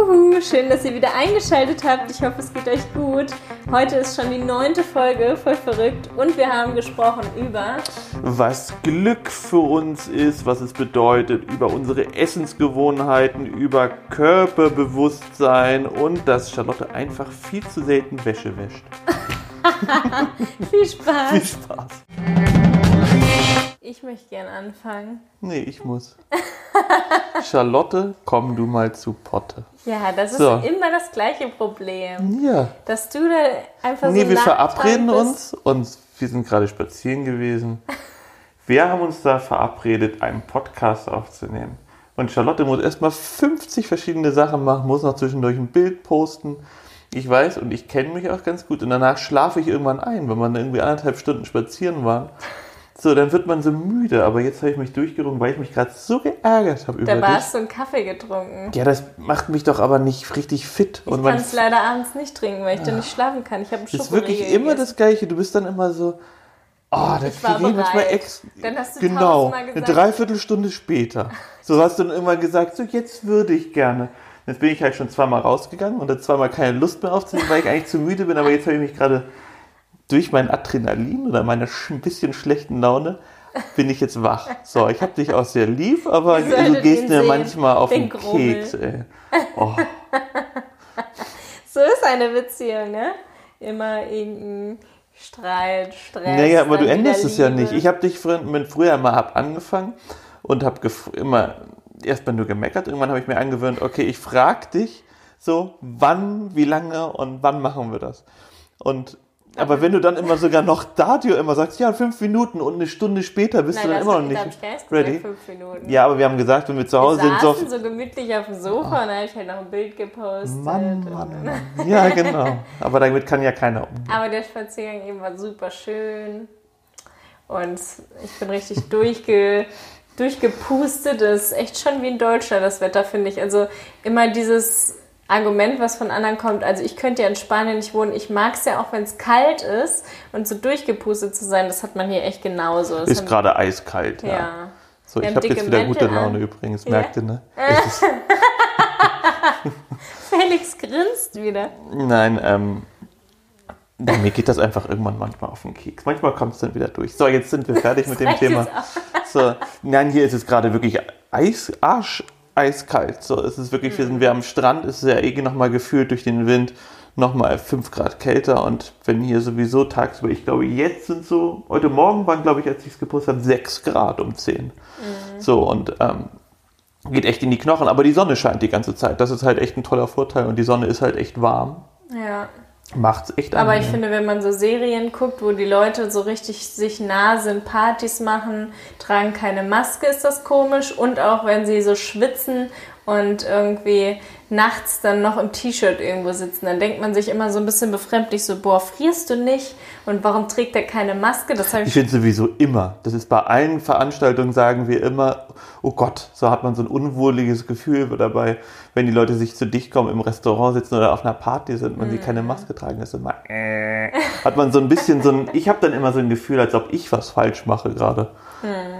Uhu, schön, dass ihr wieder eingeschaltet habt. Ich hoffe, es geht euch gut. Heute ist schon die neunte Folge, voll verrückt. Und wir haben gesprochen über, was Glück für uns ist, was es bedeutet, über unsere Essensgewohnheiten, über Körperbewusstsein und dass Charlotte einfach viel zu selten Wäsche wäscht. viel Spaß. Viel Spaß. Ich möchte gern anfangen. Nee, ich muss. Charlotte, komm du mal zu Potte. Ja, das ist So. immer das gleiche Problem. Ja. Dass du da einfach so Nee, wir verabreden uns und wir sind gerade spazieren gewesen. Wir haben uns da verabredet, einen Podcast aufzunehmen. Und Charlotte muss erstmal 50 verschiedene Sachen machen, muss noch zwischendurch ein Bild posten. Ich weiß und ich kenne mich auch ganz gut. Und danach schlafe ich irgendwann ein, wenn man irgendwie anderthalb Stunden spazieren war. So, dann wird man so müde. Aber jetzt habe ich mich durchgerungen, weil ich mich gerade so geärgert habe über dich. hast du einen Kaffee getrunken. Ja, das macht mich doch aber nicht richtig fit. Ich kann es leider abends nicht trinken, weil ich dann nicht schlafen kann. Ich habe einen Das ist wirklich immer gegessen. das Gleiche. Du bist dann immer so, oh, das Ich war geht manchmal ex. Dann hast du genau, tausendmal eine gesagt- Dreiviertelstunde später. So hast du dann immer gesagt, so jetzt würde ich gerne. Jetzt bin ich halt schon zweimal rausgegangen und hatte zweimal keine Lust mehr aufzunehmen, weil ich eigentlich zu müde bin. Aber jetzt habe ich mich gerade durch mein Adrenalin oder meine sch ein bisschen schlechten Laune bin ich jetzt wach. So, ich habe dich auch sehr lieb, aber du gehst mir sehen, manchmal auf den den. Keks, ey. Oh, So ist eine Beziehung, ne? Immer irgendein Streit, Stress. Naja, aber du änderst es ja nicht. Ich habe dich früher, mit früher mal hab angefangen und habe immer erstmal nur gemeckert. Irgendwann habe ich mir angewöhnt, okay, ich frage dich so, wann, wie lange und wann machen wir das? Und aber wenn du dann immer sogar noch Dadio immer sagst, ja, fünf Minuten und eine Stunde später bist Nein, du dann immer noch nicht erst ready. Ja, aber wir haben gesagt, wenn wir zu Wir Hause sind, so. so gemütlich auf dem Sofa und dann habe ich halt noch ein Bild gepostet. Mann, Mann, Mann. Ja, genau. Aber damit kann ja keiner umgehen. Aber der Spaziergang eben war super schön. Und ich bin richtig durchge, durchgepustet. Das ist echt schon wie in Deutschland, das Wetter, finde ich. Also immer dieses Argument, was von anderen kommt. Also ich könnte ja in Spanien nicht wohnen. Ich mag es ja auch, wenn es kalt ist. Und so durchgepustet zu sein, das hat man hier echt genauso. Das Ist gerade eiskalt, ja. Ja. So, ich habe jetzt wieder gute Laune an. übrigens, Ja. merkt ihr, ne? Felix grinst wieder. Nein, ähm, ja, mir geht das einfach irgendwann manchmal auf den Keks. Manchmal kommt es dann wieder durch. So, jetzt sind wir fertig mit dem Thema. So, nein, hier ist es gerade wirklich Eis, Arsch, eiskalt. So, es ist wirklich, wir sind wir am Strand, es ist ja eh nochmal gefühlt durch den Wind nochmal 5 Grad kälter und wenn hier sowieso tagsüber, ich glaube, jetzt sind so, heute Morgen waren, glaube ich, als ich es gepostet habe, 6 Grad um 10. So, und ähm, geht echt in die Knochen, aber die Sonne scheint die ganze Zeit. Das ist halt echt ein toller Vorteil und die Sonne ist halt echt warm. Ja. Macht's echt Aber ich finde, wenn man so Serien guckt, wo die Leute so richtig sich nah sind, Partys machen, tragen keine Maske, ist das komisch. Und auch wenn sie so schwitzen und irgendwie nachts dann noch im T-Shirt irgendwo sitzen, dann denkt man sich immer so ein bisschen befremdlich so, boah, frierst du nicht? Und warum trägt er keine Maske? Das Ich ich finde sowieso immer, das ist bei allen Veranstaltungen, sagen wir immer, oh Gott, so hat man so ein unwohliges Gefühl dabei, wenn die Leute sich zu dicht kommen, im Restaurant sitzen oder auf einer Party sind und sie Mhm. keine Maske tragen. Das ist immer, äh, hat man so ein bisschen so ein, ich habe dann immer so ein Gefühl, als ob ich was falsch mache gerade.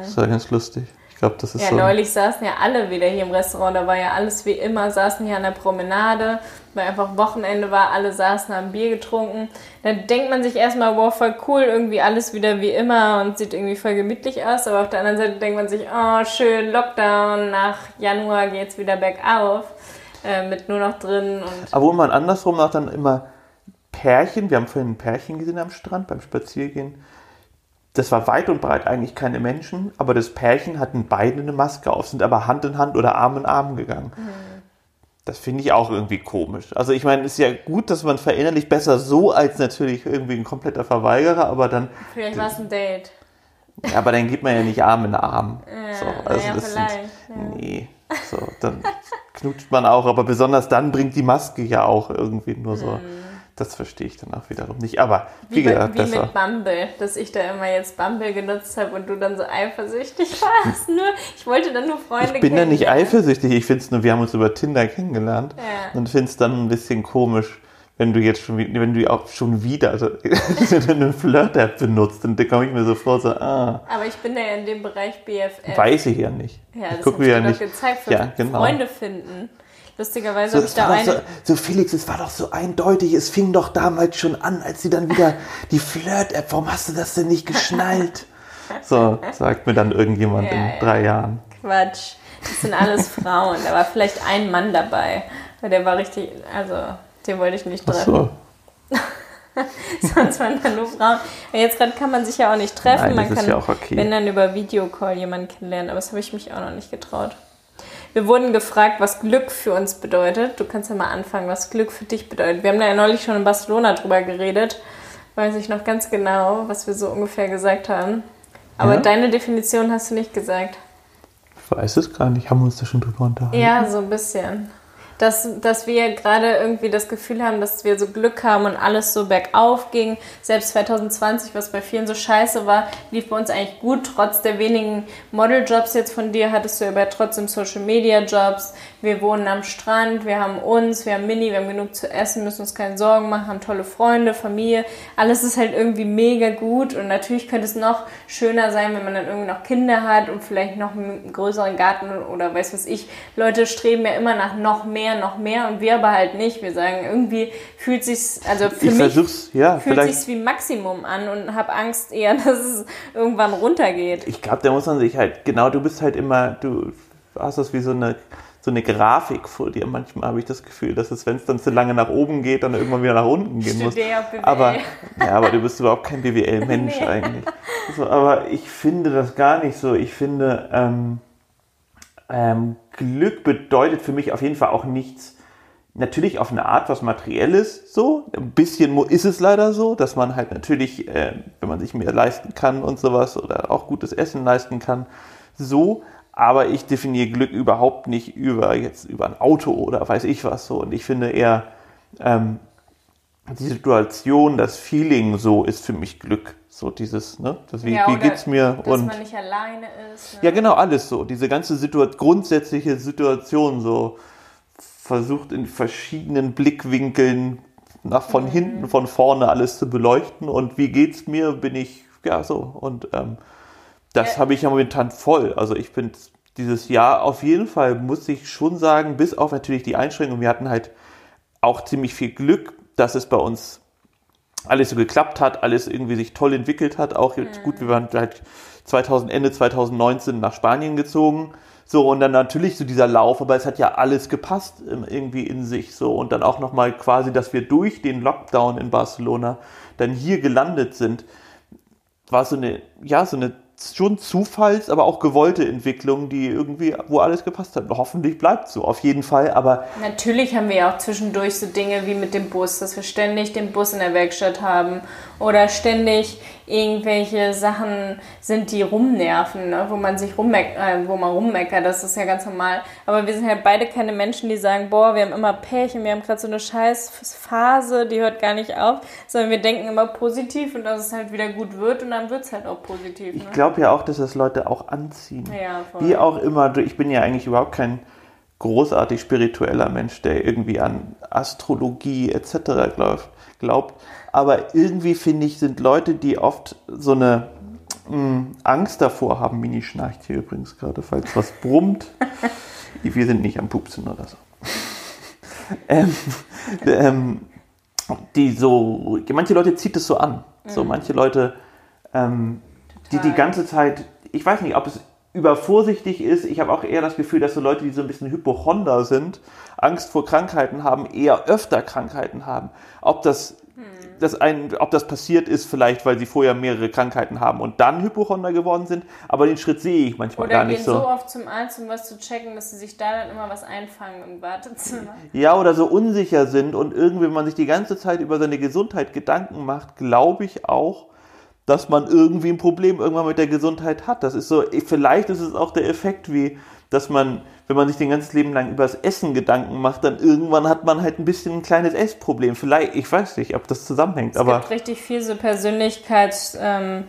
Das ist ja ganz lustig. Glaube, das ist. Ja, so. ein- neulich saßen ja alle wieder hier im Restaurant, da war ja alles wie immer, saßen hier an der Promenade, weil einfach Wochenende war, alle saßen, haben Bier getrunken. Dann denkt man sich erstmal, wow, voll cool, irgendwie alles wieder wie immer und sieht irgendwie voll gemütlich aus, aber auf der anderen Seite denkt man sich, oh, schön, Lockdown, nach Januar geht's wieder bergauf, äh, mit nur noch drin und Aber wo man andersrum auch dann immer Pärchen, wir haben vorhin ein Pärchen gesehen am Strand beim Spaziergehen. Das war weit und breit eigentlich keine Menschen, aber das Pärchen hatten beide eine Maske auf, sind aber Hand in Hand oder Arm in Arm gegangen. Das finde ich auch irgendwie komisch. Also ich meine, es ist ja gut, dass man verinnerlicht besser so als natürlich irgendwie ein kompletter Verweigerer, aber dann, vielleicht war es ein Date. ja, aber dann geht man ja nicht Arm in Arm. so, also naja, das sind, vielleicht, ja. nee, so, dann knutscht man auch, aber besonders dann bringt die Maske ja auch irgendwie nur so. Das verstehe ich dann auch wiederum nicht. Aber wie, Wie, bei, gesagt, wie besser. mit Bumble, dass ich da immer jetzt Bumble genutzt habe und du dann so eifersüchtig warst. Nur, ich wollte dann nur Freunde Ich bin ja nicht eifersüchtig. Ich finde es nur, wir haben uns über Tinder kennengelernt Ja. und finde es dann ein bisschen komisch, wenn du jetzt schon, wie- wenn du auch schon wieder also, eine Flirt-App benutzt. Und da komme ich mir so vor, so, ah, Aber ich bin ja in dem Bereich BFF. weiß ich ja nicht. ja, ich das hab ich ja nicht. gezeigt, für Ja, genau. Freunde finden. Lustigerweise So, habe ich da eine. so, so, Felix, es war doch so eindeutig. Es fing doch damals schon an, als sie dann wieder die Flirt-App, warum hast du das denn nicht geschnallt? So, sagt mir dann irgendjemand Ja, in drei Jahren. Quatsch. Das sind alles Frauen. Da war vielleicht ein Mann dabei. Weil Der war richtig, also den wollte ich nicht Ach treffen. so. Sonst waren da nur Frauen. Jetzt gerade kann man sich ja auch nicht treffen. Nein, man das ist kann, ja auch okay. wenn dann über Videocall jemanden kennenlernen. Aber das habe ich mich auch noch nicht getraut. Wir wurden gefragt, was Glück für uns bedeutet. Du kannst ja mal anfangen, was Glück für dich bedeutet. Wir haben da ja neulich schon in Barcelona drüber geredet. Weiß ich noch ganz genau, was wir so ungefähr gesagt haben. Aber Ja? deine Definition hast du nicht gesagt. Ich weiß es gar nicht. Haben wir uns da schon drüber unterhalten? Ja, so ein bisschen. Dass, dass wir gerade irgendwie das Gefühl haben, dass wir so Glück haben und alles so bergauf ging. Selbst 2020, was bei vielen so scheiße war, lief bei uns eigentlich gut. Trotz der wenigen Modeljobs jetzt von dir hattest du aber trotzdem Social Media Jobs. Wir wohnen am Strand, wir haben uns, wir haben Mini, wir haben genug zu essen, müssen uns keine Sorgen machen, haben tolle Freunde, Familie. Alles ist halt irgendwie mega gut und natürlich könnte es noch schöner sein, wenn man dann irgendwie noch Kinder hat und vielleicht noch einen größeren Garten oder weiß was ich. Leute streben ja immer nach noch mehr, noch mehr und wir aber halt nicht. Wir sagen, irgendwie fühlt sich's, also für Ich mich versuch's, ja, fühlt vielleicht. sich's wie Maximum an und habe Angst eher, dass es irgendwann runtergeht. Ich glaube, da muss man sich halt, genau, du bist halt immer, du hast das wie so eine, so eine Grafik vor dir. Manchmal habe ich das Gefühl, dass es, wenn es dann zu lange nach oben geht, dann irgendwann wieder nach unten gehen muss. Aber, ja, aber du bist überhaupt kein BWL-Mensch Nee. eigentlich. So, aber ich finde das gar nicht so. Ich finde, ähm, ähm, Glück bedeutet für mich auf jeden Fall auch nichts, natürlich auf eine Art was Materielles so. Ein bisschen ist es leider so, dass man halt natürlich, äh, wenn man sich mehr leisten kann und sowas oder auch gutes Essen leisten kann, so. Aber ich definiere Glück überhaupt nicht über jetzt über ein Auto oder weiß ich was so. Und ich finde eher, ähm, die Situation, das Feeling so ist für mich Glück. So dieses, ne? Das, wie, Ja, wie geht's mir? Dass und man nicht alleine ist. Ne? ja, genau, alles so. Diese ganze Situa grundsätzliche Situation so versucht in verschiedenen Blickwinkeln nach von Mhm. hinten, von vorne alles zu beleuchten. Und wie geht's mir? Bin ich, ja, so. Und ähm, das Ja. habe ich ja momentan voll. Also ich bin dieses Jahr auf jeden Fall, muss ich schon sagen, bis auf natürlich die Einschränkungen, wir hatten halt auch ziemlich viel Glück, dass es bei uns alles so geklappt hat, alles irgendwie sich toll entwickelt hat. Auch jetzt, gut, wir waren halt 2000, Ende 2019 nach Spanien gezogen. So, und dann natürlich so dieser Lauf, aber es hat ja alles gepasst ähm, irgendwie in sich. So, und dann auch nochmal quasi, dass wir durch den Lockdown in Barcelona dann hier gelandet sind, war so eine, ja, so eine schon Zufalls-, aber auch gewollte Entwicklung, die irgendwie, wo alles gepasst hat. Hoffentlich bleibt so, auf jeden Fall, aber Natürlich haben wir ja auch zwischendurch so Dinge wie mit dem Bus, dass wir ständig den Bus in der Werkstatt haben oder ständig irgendwelche Sachen sind, die rumnerven, ne? wo man sich rummeck äh, wo man rummeckert, das ist ja ganz normal. Aber wir sind halt beide keine Menschen, die sagen, boah, wir haben immer Pech und wir haben gerade so eine scheiß Phase, die hört gar nicht auf, sondern wir denken immer positiv und dass es halt wieder gut wird und dann wird es halt auch positiv. Ne? ich glaube ja auch, dass das Leute auch anziehen. Ja, voll. Wie auch immer, ich bin ja eigentlich überhaupt kein großartig spiritueller Mensch, der irgendwie an Astrologie etc. glaubt. glaubt. Aber irgendwie finde ich, sind Leute, die oft so eine mh, Angst davor haben. Mini schnarcht hier übrigens gerade, falls was brummt. Wir sind nicht am Pupsen oder so. ähm, ähm, die so, manche Leute zieht es so an. So manche Leute, ähm, die die ganze Zeit, ich weiß nicht, ob es übervorsichtig ist. Ich habe auch eher das Gefühl, dass so Leute, die so ein bisschen Hypochonder sind, Angst vor Krankheiten haben, eher öfter Krankheiten haben. Ob das, das ein, ob das passiert ist, vielleicht, weil sie vorher mehrere Krankheiten haben und dann Hypochonder geworden sind. Aber den Schritt sehe ich manchmal Oder gar gehen nicht so. so. oft zum Arzt, um was zu checken, dass sie sich da dann immer was einfangen im Wartezimmer. Ja, oder so unsicher sind und irgendwie, wenn man sich die ganze Zeit über seine Gesundheit Gedanken macht, glaube ich auch, dass man irgendwie ein Problem irgendwann mit der Gesundheit hat. Das ist so, vielleicht ist es auch der Effekt, wie, dass man, wenn man sich den ganzen Leben lang über das Essen Gedanken macht, dann irgendwann hat man halt ein bisschen ein kleines Essproblem. Vielleicht, ich weiß nicht, ob das zusammenhängt, Es aber gibt richtig viel so Persönlichkeits, ähm,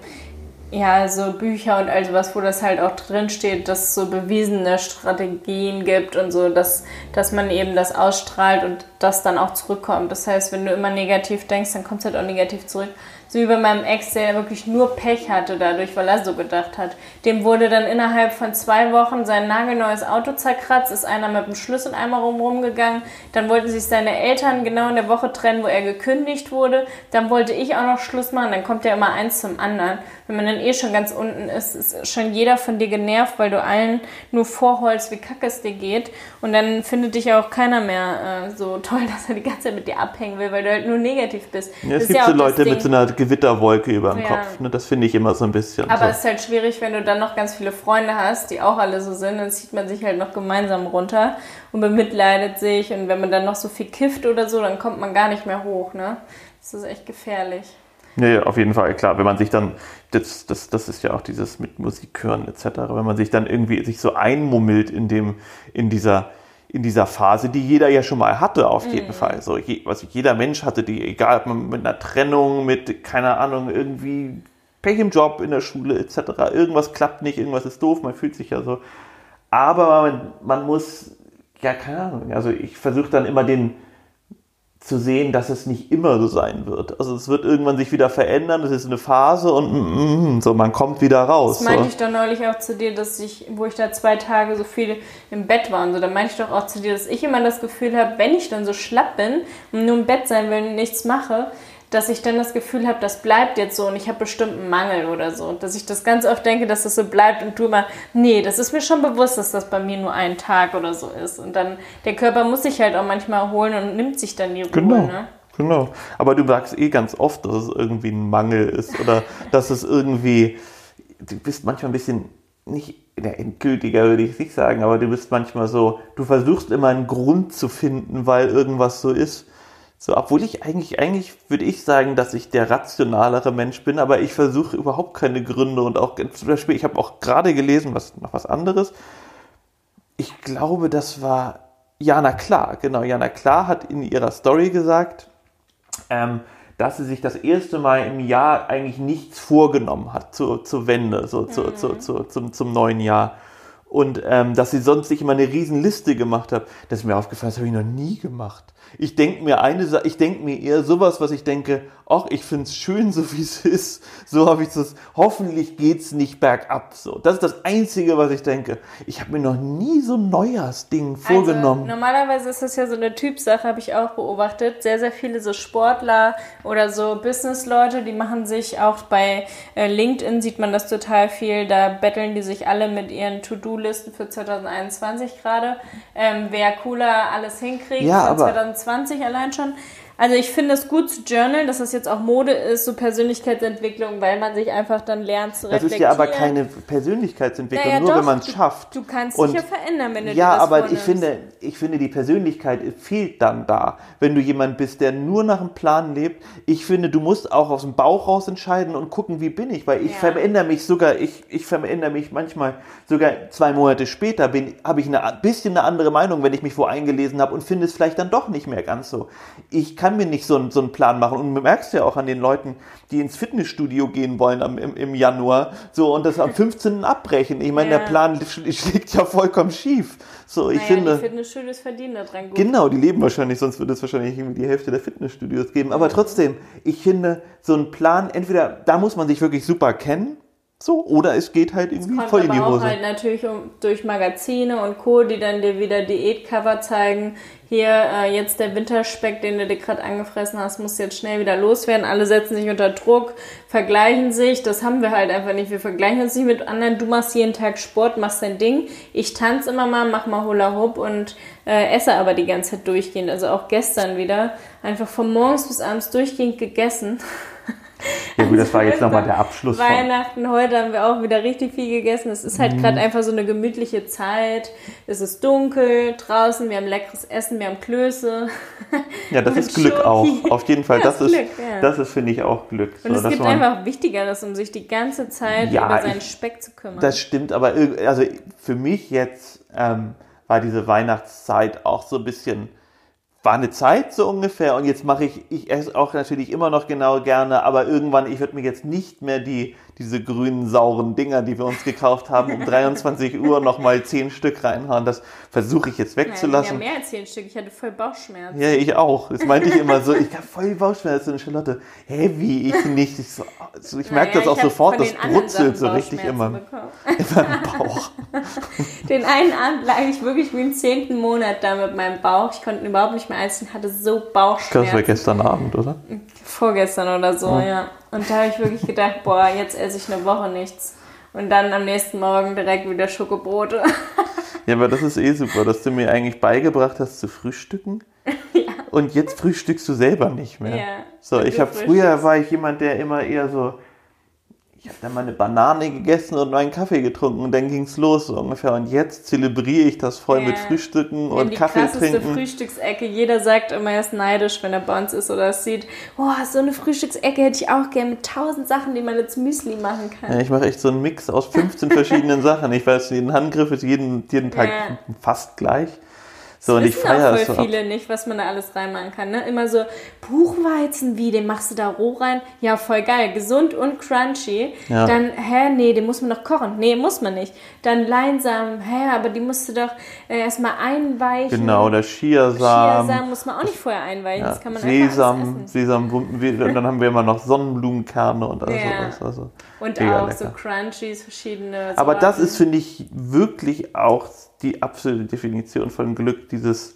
ja, so Bücher und all sowas, wo das halt auch drin steht, dass es so bewiesene Strategien gibt und so, dass, dass man eben das ausstrahlt und das dann auch zurückkommt. Das heißt, wenn du immer negativ denkst, dann kommt es halt auch negativ zurück. So wie bei meinem Ex, der wirklich nur Pech hatte dadurch, weil er so gedacht hat. Dem wurde dann innerhalb von zwei Wochen sein nagelneues Auto zerkratzt, ist einer mit dem Schlüsseleimer rum gegangen. Dann wollten sich seine Eltern genau in der Woche trennen, wo er gekündigt wurde. Dann wollte ich auch noch Schluss machen. Dann kommt ja immer eins zum anderen. Wenn man dann eh schon ganz unten ist, ist schon jeder von dir genervt, weil du allen nur vorholst, wie kacke es dir geht. Und dann findet dich auch keiner mehr äh, so toll, dass er die ganze Zeit mit dir abhängen will, weil du halt nur negativ bist. Ja, es gibt ja so Leute mit so einer Gewitterwolke über dem ja. Kopf. Ne? Das finde ich immer so ein bisschen. Aber so. es ist halt schwierig, wenn du dann noch ganz viele Freunde hast, die auch alle so sind, dann zieht man sich halt noch gemeinsam runter und bemitleidet sich. Und wenn man dann noch so viel kifft oder so, dann kommt man gar nicht mehr hoch. Ne? Das ist echt gefährlich. Nee, auf jeden Fall, klar. Wenn man sich dann, das, das, das ist ja auch dieses mit Musik hören etc., wenn man sich dann irgendwie sich so einmummelt in dem, in dieser, in dieser Phase, die jeder ja schon mal hatte, auf jeden mhm. Fall. So, je, was jeder Mensch hatte, die, egal ob man mit einer Trennung, mit, keine Ahnung, irgendwie Pech im Job, in der Schule, etc., irgendwas klappt nicht, irgendwas ist doof, man fühlt sich ja so. Aber man, man muss, ja, keine Ahnung, also ich versuche dann immer den, zu sehen, dass es nicht immer so sein wird. Also es wird irgendwann sich wieder verändern, es ist eine Phase und mm, mm, so, man kommt wieder raus. Das meinte so. ich doch neulich auch zu dir, dass ich, wo ich da zwei Tage so viel im Bett war und so, da meinte ich doch auch zu dir, dass ich immer das Gefühl habe, wenn ich dann so schlapp bin und nur im Bett sein will und nichts mache, dass ich dann das Gefühl habe, das bleibt jetzt so und ich habe bestimmt einen Mangel oder so. Dass ich das ganz oft denke, dass das so bleibt und du immer, nee, das ist mir schon bewusst, dass das bei mir nur ein Tag oder so ist. Und dann, der Körper muss sich halt auch manchmal erholen und nimmt sich dann die Ruhe. Genau. Ne? Genau. Aber du sagst eh ganz oft, dass es irgendwie ein Mangel ist oder dass es irgendwie, du bist manchmal ein bisschen nicht ja, endgültiger würde ich nicht sagen, aber du bist manchmal so, du versuchst immer einen Grund zu finden, weil irgendwas so ist. So, obwohl ich eigentlich, eigentlich würde ich sagen, dass ich der rationalere Mensch bin, aber ich versuche überhaupt keine Gründe und auch zum Beispiel, ich habe auch gerade gelesen, was noch was anderes. Ich glaube, das war Jana Klar, genau. Jana Klar hat in ihrer Story gesagt, ähm, dass sie sich das erste Mal im Jahr eigentlich nichts vorgenommen hat zur, zur Wende, so zu, mhm. zu, zu, zum, zum neuen Jahr. Und ähm, dass sie sonst sich immer eine riesen Liste gemacht hat. Das ist mir aufgefallen, das habe ich noch nie gemacht. Ich denke mir eine, ich denke mir eher sowas, was ich denke, ach, ich finde es schön, so wie es ist. So habe ich das. Hoffentlich geht's nicht bergab. So, das ist das Einzige, was ich denke. Ich habe mir noch nie so ein Neujahrsding also, vorgenommen. Also, normalerweise ist das ja so eine Typsache, habe ich auch beobachtet. Sehr, sehr viele so Sportler oder so Businessleute, die machen sich auch bei äh, LinkedIn sieht man das total viel. Da betteln die sich alle mit ihren To-Do-Listen für 2021 gerade. Ähm, wer cooler alles hinkriegt ja, für 2020 allein schon. Also ich finde es gut zu journalen, dass das jetzt auch Mode ist, so Persönlichkeitsentwicklung, weil man sich einfach dann lernt zu reflektieren. Das ist ja aber keine Persönlichkeitsentwicklung, naja, nur doch, wenn man es schafft. Du kannst dich ja verändern, wenn du Ja, das aber vornimmst. ich finde, ich finde, die Persönlichkeit fehlt dann da. Wenn du jemand bist, der nur nach einem Plan lebt, ich finde, du musst auch aus dem Bauch raus entscheiden und gucken, wie bin ich, weil ich ja. verändere mich sogar, ich, ich verändere mich manchmal sogar zwei Monate später, habe ich ein bisschen eine andere Meinung, wenn ich mich wo eingelesen habe und finde es vielleicht dann doch nicht mehr ganz so. Ich kann kann mir nicht so, so einen Plan machen. Und du merkst ja auch an den Leuten, die ins Fitnessstudio gehen wollen am, im, im Januar, so und das am 15. abbrechen. Ich meine, ja. der Plan schlägt ja vollkommen schief. So, ich naja, finde. Die Fitnessstudios verdienen da dran gut. Genau, die leben wahrscheinlich, sonst würde es wahrscheinlich irgendwie die Hälfte der Fitnessstudios geben. Aber trotzdem, ich finde, so ein Plan, entweder da muss man sich wirklich super kennen, so, oder es geht halt irgendwie voll in die Hose. auch halt natürlich um, durch Magazine und Co., die dann dir wieder Diätcover zeigen. Hier, äh, jetzt der Winterspeck, den du dir gerade angefressen hast, muss jetzt schnell wieder loswerden. Alle setzen sich unter Druck, vergleichen sich. Das haben wir halt einfach nicht. Wir vergleichen uns nicht mit anderen. Du machst jeden Tag Sport, machst dein Ding. Ich tanze immer mal, mach mal Hula Hoop und äh, esse aber die ganze Zeit durchgehend. Also auch gestern wieder. Einfach von morgens bis abends durchgehend gegessen. Ja gut, das war jetzt nochmal der Abschluss. Weihnachten, von. heute haben wir auch wieder richtig viel gegessen. Es ist halt mhm. gerade einfach so eine gemütliche Zeit. Es ist dunkel draußen, wir haben leckeres Essen, wir haben Klöße. Ja, das ist Glück Schoki. auch. Auf jeden Fall, das, das, ist, Glück, ja. das ist, finde ich, auch Glück. Und so, es gibt einfach Wichtigeres, um sich die ganze Zeit ja, über seinen ich, Speck zu kümmern. Das stimmt, aber also für mich jetzt ähm, war diese Weihnachtszeit auch so ein bisschen war eine Zeit so ungefähr und jetzt mache ich, ich esse auch natürlich immer noch genau gerne, aber irgendwann, ich würde mir jetzt nicht mehr die, diese grünen, sauren Dinger, die wir uns gekauft haben, um 23 Uhr nochmal 10 Stück reinhauen. Das versuche ich jetzt wegzulassen. Ja, mehr als 10 Stück. Ich hatte voll Bauchschmerzen. Ja, ich auch. Das meinte ich immer so. Ich habe voll Bauchschmerzen. Und Charlotte, hä, wie ich nicht? Ich, so, ich merke Naja, das auch sofort. Das brutzelt so richtig immer, Bauchschmerzen immer im Bauch. Den einen Abend lag ich wirklich wie im zehnten Monat da mit meinem Bauch. Ich konnte überhaupt nicht einziehen, hatte so Das war Bauchschmerzen. gestern Abend, oder? Vorgestern oder so, ja. Und da habe ich wirklich gedacht, boah, jetzt esse ich eine Woche nichts. Und dann am nächsten Morgen direkt wieder Schokobrote. Ja, aber das ist eh super, dass du mir eigentlich beigebracht hast zu frühstücken. Und jetzt frühstückst du selber nicht mehr. Ja, so, ich habe früher war ich jemand, der immer eher so, ich habe dann mal eine Banane gegessen und meinen Kaffee getrunken und dann ging's los so ungefähr. Und jetzt zelebriere ich das voll Ja. mit Frühstücken und die Kaffee trinken. Frühstücksecke. Jeder sagt immer, er ist neidisch, wenn er bei uns ist oder es sieht. Oh, so eine Frühstücksecke hätte ich auch gern mit tausend Sachen, die man jetzt Müsli machen kann. Ja, ich mache echt so einen Mix aus 15 verschiedenen Sachen. Ich weiß, jeden Handgriff ist jeden, jeden Tag Ja. fast gleich. So, und ich wissen feiere auch es voll so ab. viele nicht, was man da alles reinmachen kann. Ne? Immer so Buchweizen, wie, den machst du da roh rein? Ja, voll geil. Gesund und crunchy. Ja. Dann, hä, nee, den muss man doch kochen. Nee, muss man nicht. Dann Leinsamen, hä, aber die musst du doch äh, erstmal einweichen. Genau, oder Chiasamen. Chiasamen muss man auch nicht vorher einweichen. Ja, Das kann man Sesam. Sesam, und dann haben wir immer noch Sonnenblumenkerne und all Ja. sowas. Also, Und auch so lecker. Crunchies, verschiedene Aber das Sorten. ist, finde ich, wirklich auch die absolute Definition von Glück, dieses,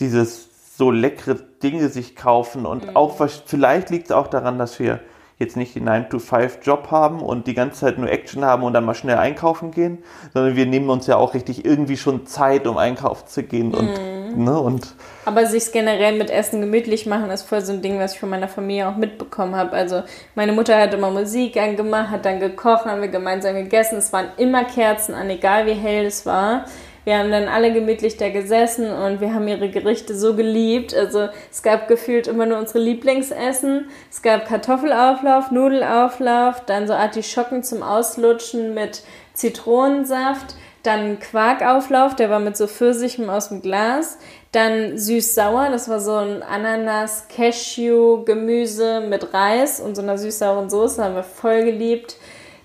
dieses so leckere Dinge sich kaufen und Mhm. auch, vielleicht liegt es auch daran, dass wir jetzt nicht den 9-to-5-Job haben und die ganze Zeit nur Action haben und dann mal schnell einkaufen gehen, sondern wir nehmen uns ja auch richtig irgendwie schon Zeit, um einkaufen zu gehen und, Mhm. Ne, und Aber sich generell mit Essen gemütlich machen, ist voll so ein Ding, was ich von meiner Familie auch mitbekommen habe. Also meine Mutter hat immer Musik angemacht, hat dann gekocht, haben wir gemeinsam gegessen. Es waren immer Kerzen an, egal wie hell es war. Wir haben dann alle gemütlich da gesessen und wir haben ihre Gerichte so geliebt. Also es gab gefühlt immer nur unsere Lieblingsessen. Es gab Kartoffelauflauf, Nudelauflauf, dann so Artischocken zum Auslutschen mit Zitronensaft, dann Quarkauflauf, der war mit so Pfirsichen aus dem Glas, dann süß-sauer, das war so ein Ananas, Cashew, Gemüse mit Reis und so einer süß-sauren Soße, haben wir voll geliebt.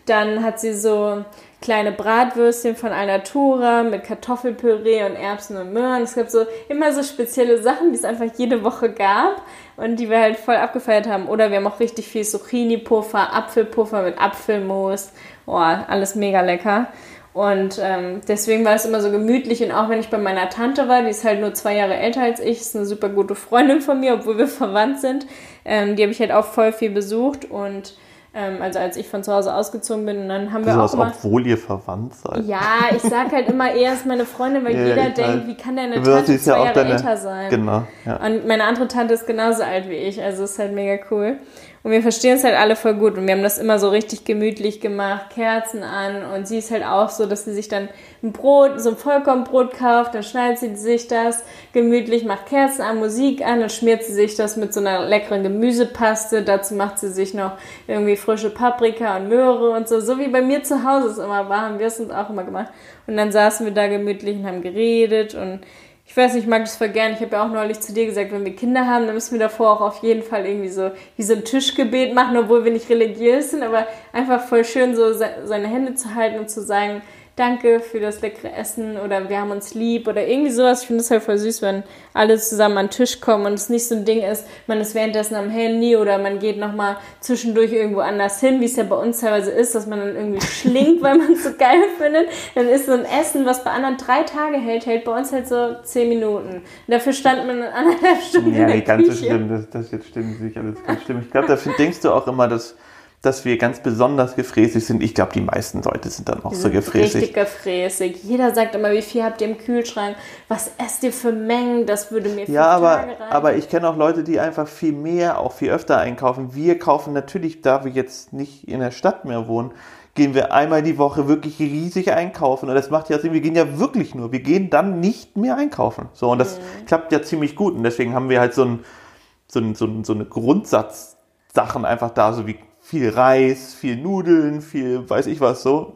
Dann hat sie so kleine Bratwürstchen von Alnatura mit Kartoffelpüree und Erbsen und Möhren. Es gab so immer so spezielle Sachen, die es einfach jede Woche gab und die wir halt voll abgefeiert haben. Oder wir haben auch richtig viel Zucchini-Puffer, Apfelpuffer mit Apfelmus. Oh, alles mega lecker. Und ähm, deswegen war es immer so gemütlich. Und auch wenn ich bei meiner Tante war, die ist halt nur zwei Jahre älter als ich, ist eine super gute Freundin von mir, obwohl wir verwandt sind. Ähm, die habe ich halt auch voll viel besucht. Und ähm, also als ich von zu Hause ausgezogen bin, und dann haben wir so auch immer. obwohl ihr verwandt seid. Ja, ich sag halt immer, er ist meine Freundin, weil Ja, jeder denkt, wie kann deine Tante ja zwei auch Jahre deine- älter sein? Genau, ja. Und meine andere Tante ist genauso alt wie ich, also ist halt mega cool. Und wir verstehen es halt alle voll gut. Und wir haben das immer so richtig gemütlich gemacht, Kerzen an. Und sie ist halt auch so, dass sie sich dann ein Brot, so ein Vollkornbrot kauft, dann schneidet sie sich das gemütlich, macht Kerzen an, Musik an. Und schmiert sie sich das mit so einer leckeren Gemüsepaste. Dazu macht sie sich noch irgendwie frische Paprika und Möhre und so, so wie bei mir zu Hause es immer war, haben wir es uns auch immer gemacht. Und dann saßen wir da gemütlich und haben geredet. Und ich weiß nicht, ich mag das voll gern. Ich habe ja auch neulich zu dir gesagt, wenn wir Kinder haben, dann müssen wir davor auch auf jeden Fall irgendwie so wie so ein Tischgebet machen, obwohl wir nicht religiös sind, aber einfach voll schön so se seine Hände zu halten und zu sagen, danke für das leckere Essen oder wir haben uns lieb oder irgendwie sowas. Ich finde es halt voll süß, wenn alle zusammen an den Tisch kommen und es nicht so ein Ding ist, man ist währenddessen am Handy oder man geht nochmal zwischendurch irgendwo anders hin, wie es ja bei uns teilweise ist, dass man dann irgendwie schlingt, weil man es so geil findet. Dann ist so ein Essen, was bei anderen drei Tage hält, hält bei uns halt so zehn Minuten. Und dafür stand man anderthalb Stunden Ja, nee, ganz so schlimm, das, das jetzt stimmt nicht alles ganz schlimm. Ich glaube, da find- denkst du auch immer, dass, dass wir ganz besonders gefräßig sind. Ich glaube, die meisten Leute sind dann auch so gefräßig. Richtig gefräßig. Jeder sagt immer, wie viel habt ihr im Kühlschrank? Was esst ihr für Mengen? Das würde mir Ja, fünf aber, aber ich kenne auch Leute, die einfach viel mehr, auch viel öfter einkaufen. Wir kaufen natürlich, da wir jetzt nicht in der Stadt mehr wohnen, gehen wir einmal die Woche wirklich riesig einkaufen. Und das macht ja Sinn, wir gehen ja wirklich nur. Wir gehen dann nicht mehr einkaufen. So, und das Mhm. klappt ja ziemlich gut. Und deswegen haben wir halt so, ein, so, ein, so, ein, so eine Grundsatzsachen einfach da, so wie viel Reis, viel Nudeln, viel weiß ich was so.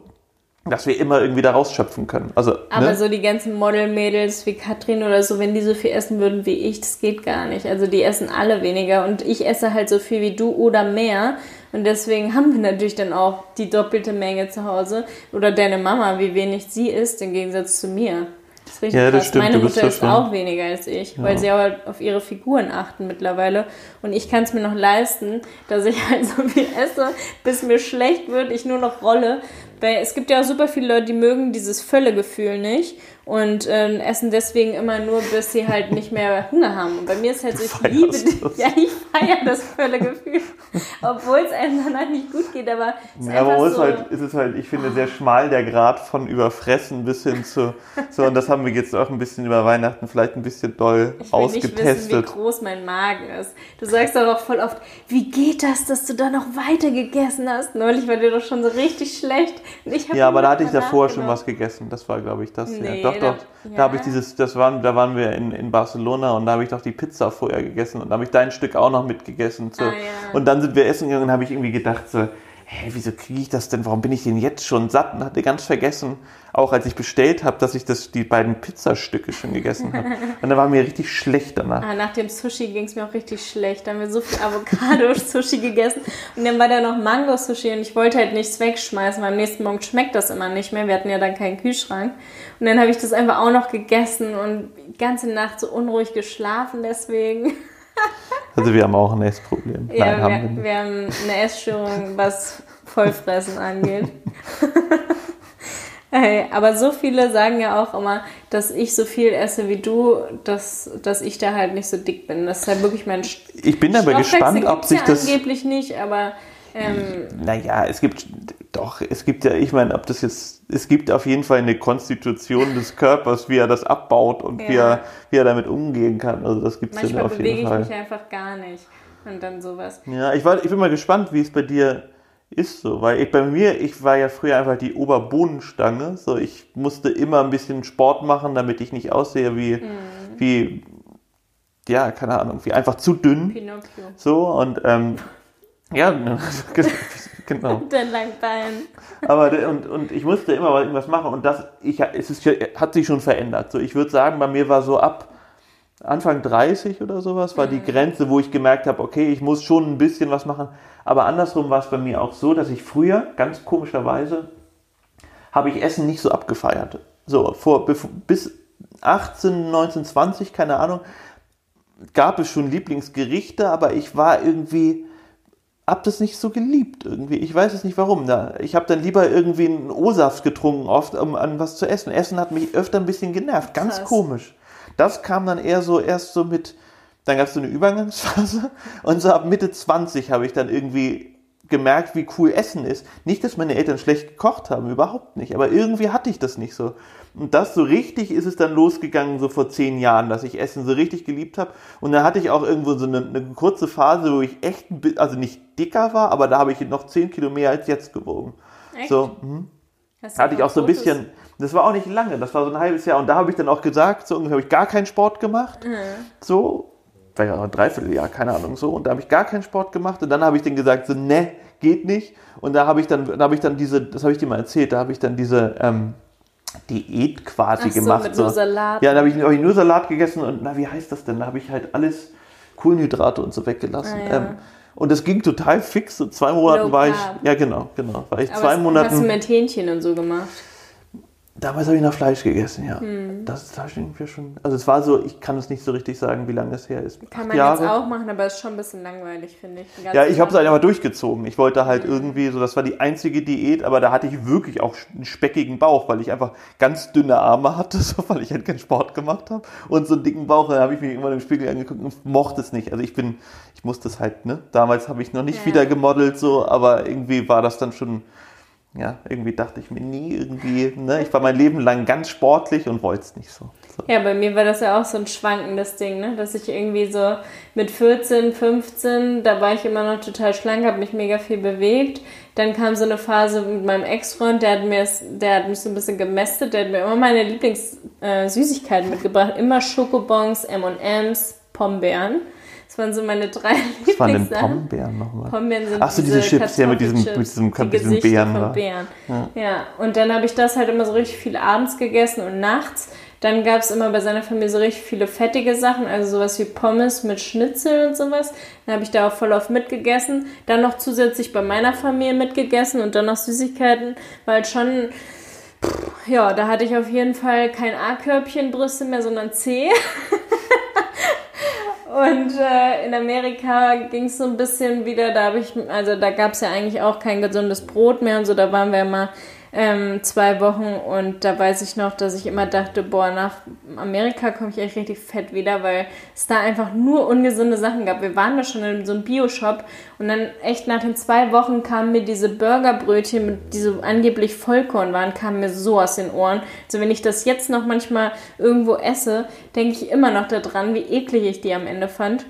dass wir immer irgendwie da rausschöpfen können. Also, Aber ne? so die ganzen Model-Mädels wie Katrin oder so, wenn die so viel essen würden wie ich, das geht gar nicht. Also die essen alle weniger und ich esse halt so viel wie du oder mehr. Und deswegen haben wir natürlich dann auch die doppelte Menge zu Hause. Oder deine Mama, wie wenig sie isst im Gegensatz zu mir. Das ist richtig Ja, das krass. stimmt, Meine Mutter isst auch weniger als ich, weil sie aber auf ihre Figuren achten mittlerweile. Und ich kann es mir noch leisten, dass ich halt so viel esse, bis mir schlecht wird, ich nur noch rolle. Weil es gibt ja auch super viele Leute, die mögen dieses Völlegefühl nicht und äh, essen deswegen immer nur, bis sie halt nicht mehr Hunger haben. Und bei mir ist halt so, ich feierst liebe das. ja, ich feiere das Völlegefühl, obwohl es einem danach nicht gut geht, aber es ist Ja, aber so, halt, ist es halt, ich finde, sehr schmal der Grad von überfressen bis hin zu, so, und das haben wir jetzt auch ein bisschen über Weihnachten vielleicht ein bisschen doll Ich will nicht wissen, wie ausgetestet. groß mein Magen ist. Du sagst aber auch voll oft, wie geht das, dass du da noch weiter gegessen hast? Neulich war dir doch schon so richtig schlecht. Ich Ja, aber da hatte ich davor schon was gegessen. Das war, glaube ich, das. Nee, ja. Doch, da- doch. Da habe ich ja. dieses, das waren, da waren wir in, in Barcelona und da habe ich doch die Pizza vorher gegessen und da habe ich dein Stück auch noch mitgegessen. So. Ah, ja. Und dann sind wir essen gegangen und habe ich irgendwie gedacht so, hä, wieso kriege ich das denn? Warum bin ich denn jetzt schon satt? Und hatte ganz vergessen, auch als ich bestellt habe, dass ich das, die beiden Pizzastücke schon gegessen habe. Und da war mir richtig schlecht danach. Ah, nach dem Sushi ging es mir auch richtig schlecht. Da haben wir so viel Avocado-Sushi gegessen. Und dann war da noch Mango-Sushi und ich wollte halt nichts wegschmeißen, weil am nächsten Morgen schmeckt das immer nicht mehr. Wir hatten ja dann keinen Kühlschrank. Und dann habe ich das einfach auch noch gegessen und die ganze Nacht so unruhig geschlafen deswegen. Also wir haben auch ein Essproblem. Ja, Nein, haben wir wir, wir haben eine Essstörung, was Vollfressen angeht. Hey, aber so viele sagen ja auch immer, dass ich so viel esse wie du, dass, dass ich da halt nicht so dick bin. Das ist halt wirklich mein St- Ich bin aber gespannt, ob sich ja das. angeblich nicht, aber ähm, Naja, es gibt doch, es gibt ja, ich meine, ob das jetzt, es gibt auf jeden Fall eine Konstitution des Körpers, wie er das abbaut und wie, Ja. er, wie er damit umgehen kann. Also das gibt es ja manchmal auf bewege jeden ich Fall. mich einfach gar nicht. Und dann sowas. Ja, ich, war, ich bin mal gespannt, wie es bei dir ist so, weil ich bei mir, ich war ja früher einfach die Oberbohnenstange, so ich musste immer ein bisschen Sport machen, damit ich nicht aussehe wie, Mhm. wie, ja, keine Ahnung, wie einfach zu dünn, Pinocchio. so und ähm, ja, genau. Und dann lang Bein. Aber und, und ich musste immer irgendwas machen und das ich, es ist, hat sich schon verändert. So, ich würde sagen, bei mir war so ab Anfang 30 oder sowas war die Grenze, wo ich gemerkt habe, okay, ich muss schon ein bisschen was machen. Aber andersrum war es bei mir auch so, dass ich früher, ganz komischerweise, habe ich Essen nicht so abgefeiert. So, vor, bis 18, 19, 20, keine Ahnung, gab es schon Lieblingsgerichte, aber ich war irgendwie, hab das nicht so geliebt irgendwie. Ich weiß es nicht warum. Da. Ich habe dann lieber irgendwie einen O-Saft getrunken, oft, um an was zu essen. Essen hat mich öfter ein bisschen genervt. Ganz Krass. komisch. Das kam dann eher so erst so mit, dann gab es so eine Übergangsphase und so ab Mitte 20 habe ich dann irgendwie gemerkt, wie cool Essen ist. Nicht, dass meine Eltern schlecht gekocht haben, überhaupt nicht, aber irgendwie hatte ich das nicht so. Und das so richtig ist es dann losgegangen, so vor zehn Jahren, dass ich Essen so richtig geliebt habe. Und dann hatte ich auch irgendwo so eine, eine kurze Phase, wo ich echt, also nicht dicker war, aber da habe ich noch zehn Kilo mehr als jetzt gewogen. Echt? So, mhm du hatte ich auch so ein bisschen, das war auch nicht lange, das war so ein halbes Jahr und da habe ich dann auch gesagt, so ungefähr habe ich gar keinen Sport gemacht, Mhm. so, ja auch ein Dreivierteljahr, keine Ahnung, so und da habe ich gar keinen Sport gemacht und dann habe ich dann gesagt, so, ne, geht nicht und da habe ich dann, da habe ich dann diese, das habe ich dir mal erzählt, da habe ich dann diese ähm, Diät quasi so, gemacht. mit nur Salat. Ja, da habe ich, hab ich nur Salat gegessen und na, wie heißt das denn, da habe ich halt alles Kohlenhydrate und so weggelassen. Ah, ja. ähm, und das ging total fix. So zwei Monaten Low war ich, ja genau, genau, war ich Aber zwei das Monaten. hast du mit Hähnchen und so gemacht. Damals habe ich noch Fleisch gegessen, ja. Hm. Das ist irgendwie schon. Also es war so, ich kann es nicht so richtig sagen, wie lange es her ist. Kann Acht man Jahre. jetzt auch machen, aber ist schon ein bisschen langweilig, finde ich. Ja, ich habe es halt einfach durchgezogen. Ich wollte Hm. halt irgendwie so, das war die einzige Diät, aber da hatte ich wirklich auch einen speckigen Bauch, weil ich einfach ganz dünne Arme hatte, so, weil ich halt keinen Sport gemacht habe und so einen dicken Bauch. Da habe ich mich irgendwann im Spiegel angeguckt und mochte es nicht. Also ich bin, ich musste es halt, ne? Damals habe ich noch nicht Ja. wieder gemodelt, so, aber irgendwie war das dann schon. Ja, irgendwie dachte ich mir nie irgendwie, ne? Ich war mein Leben lang ganz sportlich und wollte es nicht so. so. Ja, bei mir war das ja auch so ein schwankendes Ding, ne? dass ich irgendwie so mit 14, 15, da war ich immer noch total schlank, habe mich mega viel bewegt. Dann kam so eine Phase mit meinem Ex-Freund, der hat, mir der hat mich so ein bisschen gemästet, der hat mir immer meine Lieblings-Süßigkeiten mitgebracht. Immer Schokobons, M&M's, Pombeeren. Das waren so meine drei Was waren denn. Pombeeren nochmal? Pombeeren sind Ach so, diese Chips, ja, mit diesem- mit diesem- die mit diesen Gesichter Beeren von. Beeren. Ja. und dann habe ich das halt immer so richtig viel abends gegessen und nachts. Dann gab es immer bei seiner Familie so richtig viele fettige Sachen, also sowas wie Pommes mit Schnitzel und sowas. Dann habe ich da auch voll auf mitgegessen. Dann noch zusätzlich bei meiner Familie mitgegessen und dann noch Süßigkeiten, weil schon, pff, ja, da hatte ich auf jeden Fall kein A-Körbchen Brüste mehr, sondern C. Und äh, in Amerika ging es so ein bisschen wieder, da habe ich, also da gab es ja eigentlich auch kein gesundes Brot mehr und so, da waren wir immer ähm, zwei Wochen und da weiß ich noch, dass ich immer dachte, boah, nach Amerika komme ich echt richtig fett wieder, weil es da einfach nur ungesunde Sachen gab. Wir waren da schon in so einem Bio-Shop und dann echt nach den zwei Wochen kamen mir diese Burgerbrötchen, mit, die so angeblich Vollkorn waren, kamen mir so aus den Ohren. Also wenn ich das jetzt noch manchmal irgendwo esse, denke ich immer noch daran, wie eklig ich die am Ende fand.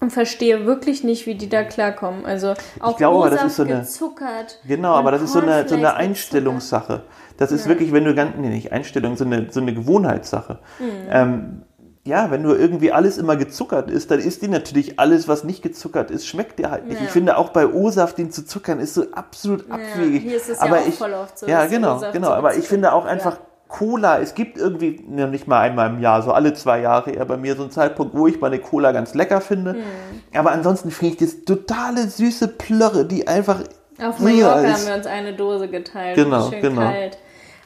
Und verstehe wirklich nicht, wie die da klarkommen. Also auch glaube aber, das ist so eine- gezuckert. Genau, aber das ist so eine, so eine. Einstellungssache. Das ist wirklich, wenn du ganz, nee, nicht Einstellung, so eine, so eine Gewohnheitssache. Hm. Ähm, ja, wenn du irgendwie alles immer gezuckert ist, dann ist dir natürlich alles, was nicht gezuckert ist, schmeckt dir halt nicht. Ja. Ich finde auch bei O-Saft, den zu zuckern, ist so absolut abwegig. hier ist es ja aber auch ich, voll oft so, Ja, genau, genau. Aber ich finde auch einfach Cola, es gibt irgendwie, ja, nicht mal einmal im Jahr, so alle zwei Jahre eher bei mir so ein Zeitpunkt, wo ich mal eine Cola ganz lecker finde. Hm. Aber ansonsten finde ich das totale süße Plörre, die einfach Auf Mallorca ist- haben wir uns eine Dose geteilt. Genau, schön genau. kalt.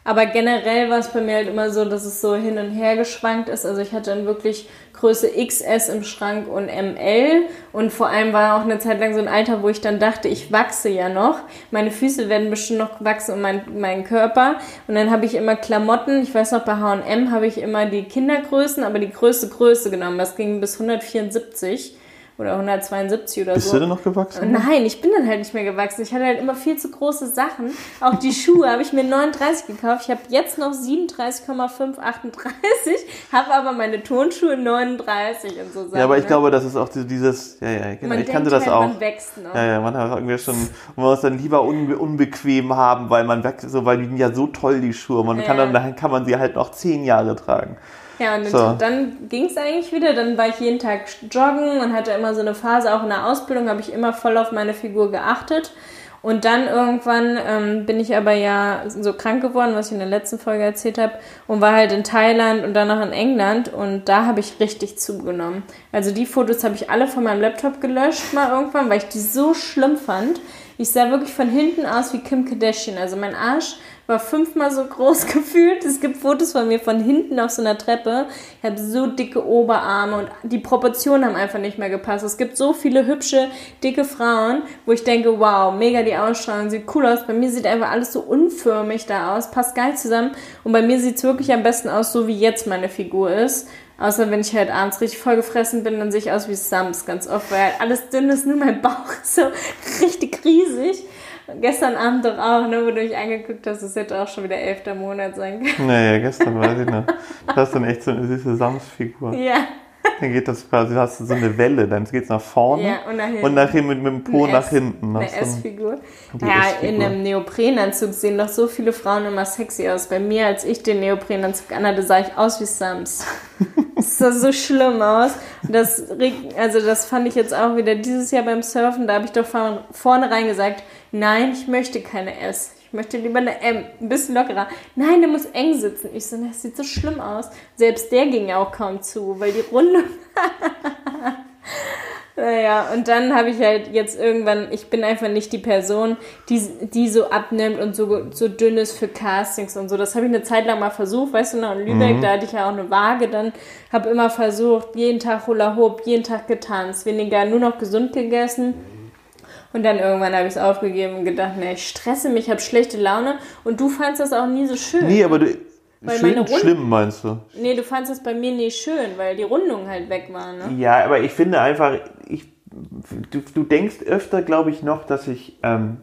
Aber generell war es bei mir halt immer so, dass es so hin und her geschwankt ist. Also ich hatte dann wirklich Größe XS im Schrank und ML. Und vor allem war auch eine Zeit lang so ein Alter, wo ich dann dachte, ich wachse ja noch. Meine Füße werden bestimmt noch wachsen und mein, mein Körper. Und dann habe ich immer Klamotten. Ich weiß noch, bei H&M habe ich immer die Kindergrößen, aber die größte Größe genommen. Das ging bis 174 oder 172 oder Bist so. du denn noch gewachsen? Nein, ich bin dann halt nicht mehr gewachsen. Ich hatte halt immer viel zu große Sachen. Auch die Schuhe habe ich mir 39 gekauft. Ich habe jetzt noch 37,538, habe aber meine Turnschuhe 39 und so Sachen. Ja, aber ich ne? glaube, das ist auch dieses, ja, ja, genau, man ich kannte denkt das halt, auch. Man wächst noch. Ja, ja, man hat irgendwie schon, man muss dann lieber unbe unbequem haben, weil man wächst, so, weil die sind ja so toll, die Schuhe. Man kann Ja. dann, dann kann man sie halt noch zehn Jahre tragen. Ja, und So. dann ging es eigentlich wieder. Dann war ich jeden Tag joggen und hatte immer so eine Phase, auch in der Ausbildung habe ich immer voll auf meine Figur geachtet. Und dann irgendwann ähm, bin ich aber ja so krank geworden, was ich in der letzten Folge erzählt habe, und war halt in Thailand und danach in England und da habe ich richtig zugenommen. Also die Fotos habe ich alle von meinem Laptop gelöscht mal irgendwann, weil ich die so schlimm fand. Ich sah wirklich von hinten aus wie Kim Kardashian. Also mein Arsch war fünfmal so groß gefühlt. Es gibt Fotos von mir von hinten auf so einer Treppe. Ich habe so dicke Oberarme und die Proportionen haben einfach nicht mehr gepasst. Es gibt so viele hübsche, dicke Frauen, wo ich denke, wow, mega die Ausstrahlung, sieht cool aus. Bei mir sieht einfach alles so unförmig da aus, passt geil zusammen. Und bei mir sieht es wirklich am besten aus, so wie jetzt meine Figur ist. Außer wenn ich halt abends richtig vollgefressen bin, dann sehe ich aus wie Sams ganz oft, weil halt alles dünn ist, nur mein Bauch ist so richtig riesig. Gestern Abend doch auch, ne, wo du mich angeguckt hast, das hätte auch schon wieder elfter Monat sein können. Naja, gestern weiß ich noch. Du hast dann echt so eine süße Samsfigur. Ja, Dann geht das quasi, hast du so eine Welle, dann geht's nach vorne ja, und nach hinten. und nachher mit, mit dem Po Eine nach S- hinten. Eine S-Figur. Ja, in einem Neoprenanzug sehen doch so viele Frauen immer sexy aus. Bei mir, als ich den Neoprenanzug anhatte, sah ich aus wie Sams. Das sah so schlimm aus. Das, also das fand ich jetzt auch wieder dieses Jahr beim Surfen. Da habe ich doch von vornherein gesagt, nein, ich möchte keine S. Ich möchte lieber eine M, ein bisschen lockerer. Nein, der muss eng sitzen. Ich so, das sieht so schlimm aus. Selbst der ging ja auch kaum zu, weil die Runde Naja, und dann habe ich halt jetzt irgendwann, ich bin einfach nicht die Person, die, die so abnimmt und so, so dünn ist für Castings und so. Das habe ich eine Zeit lang mal versucht, weißt du noch, in Lübeck, da hatte ich ja auch eine Waage, dann habe immer versucht, jeden Tag Hula Hoop, jeden Tag getanzt, weniger nur noch gesund gegessen. Und dann irgendwann habe ich es aufgegeben und gedacht, nee, ich stresse mich, habe schlechte Laune und du fandst das auch nie so schön. Nee, aber du, Weil schön, Runden- schlimm meinst du? Nee, du fandst das bei mir nie schön, weil die Rundung halt weg war, ne? Ja, aber ich finde einfach, ich, du, du denkst öfter, glaube ich, noch, dass ich, ähm,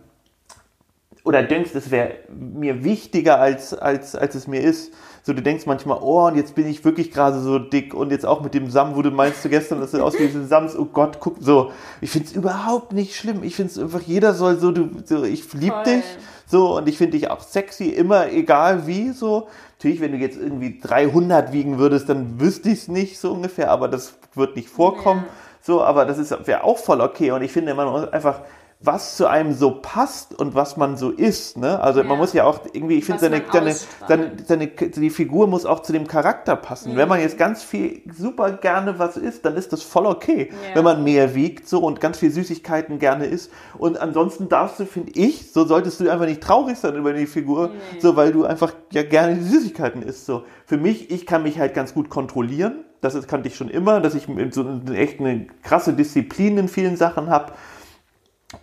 oder denkst, es wäre mir wichtiger, als, als, als es mir ist. So, du denkst manchmal, oh, und jetzt bin ich wirklich gerade so dick und jetzt auch mit dem Sam, wo du meinst, du gestern, das aus wie Sams, oh Gott, guck, so. Ich finde es überhaupt nicht schlimm. Ich finde es einfach, jeder soll so, du, so, ich lieb Voll. dich, so, und ich finde dich auch sexy, immer egal wie, so. Natürlich, wenn du jetzt irgendwie 300 wiegen würdest, dann wüsste ich es nicht so ungefähr, aber das wird nicht vorkommen. Ja. So, aber das ist wäre auch voll okay. Und ich finde, man muss einfach was zu einem so passt und was man so ist. Ne? Also Ja. man muss ja auch irgendwie, ich finde, seine, seine, seine, seine, die Figur muss auch zu dem Charakter passen. Wenn Mhm. man jetzt ganz viel super gerne was isst, dann ist das voll okay. Ja. Wenn man mehr wiegt so und ganz viel Süßigkeiten gerne isst. Und ansonsten darfst du, finde ich, so solltest du einfach nicht traurig sein über die Figur, so weil du einfach ja gerne die Süßigkeiten isst. So. Für mich, ich kann mich halt ganz gut kontrollieren. Das kannte ich schon immer, dass ich so echt eine krasse Disziplin in vielen Sachen habe.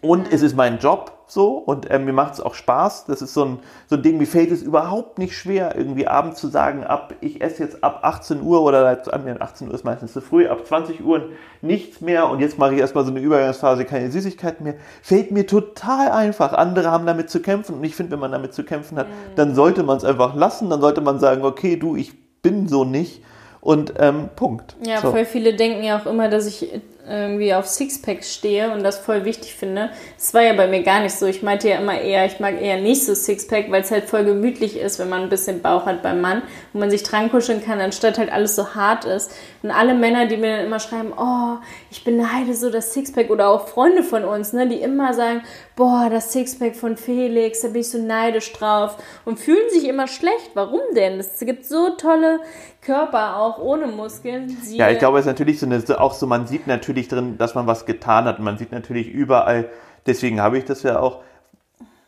Und es ist mein Job so und äh, mir macht es auch Spaß. Das ist so ein, so ein Ding, mir fällt es überhaupt nicht schwer, irgendwie abends zu sagen, ab, ich esse jetzt ab 18 Uhr oder ab 18 Uhr ist meistens zu früh, ab 20 Uhr nichts mehr und jetzt mache ich erstmal so eine Übergangsphase, keine Süßigkeiten mehr. Fällt mir total einfach. Andere haben damit zu kämpfen und ich finde, wenn man damit zu kämpfen hat, dann sollte man es einfach lassen, dann sollte man sagen, okay, du, ich bin so nicht und ähm, Punkt. Ja, so. voll viele denken ja auch immer, dass ich irgendwie auf Sixpacks stehe und das voll wichtig finde. Das war ja bei mir gar nicht so. Ich meinte ja immer eher, ich mag eher nicht so Sixpack, weil es halt voll gemütlich ist, wenn man ein bisschen Bauch hat beim Mann, wo man sich dran kuscheln kann, anstatt halt alles so hart ist. Und alle Männer, die mir dann immer schreiben, oh, ich beneide so das Sixpack oder auch Freunde von uns, ne, die immer sagen, boah, das Sixpack von Felix, da bin ich so neidisch drauf und fühlen sich immer schlecht. Warum denn? Es gibt so tolle Körper auch ohne Muskeln. Sie, Ja, ich glaube, es ist natürlich so eine, auch so, man sieht natürlich drin, dass man was getan hat. Man sieht natürlich überall, deswegen habe ich das ja auch,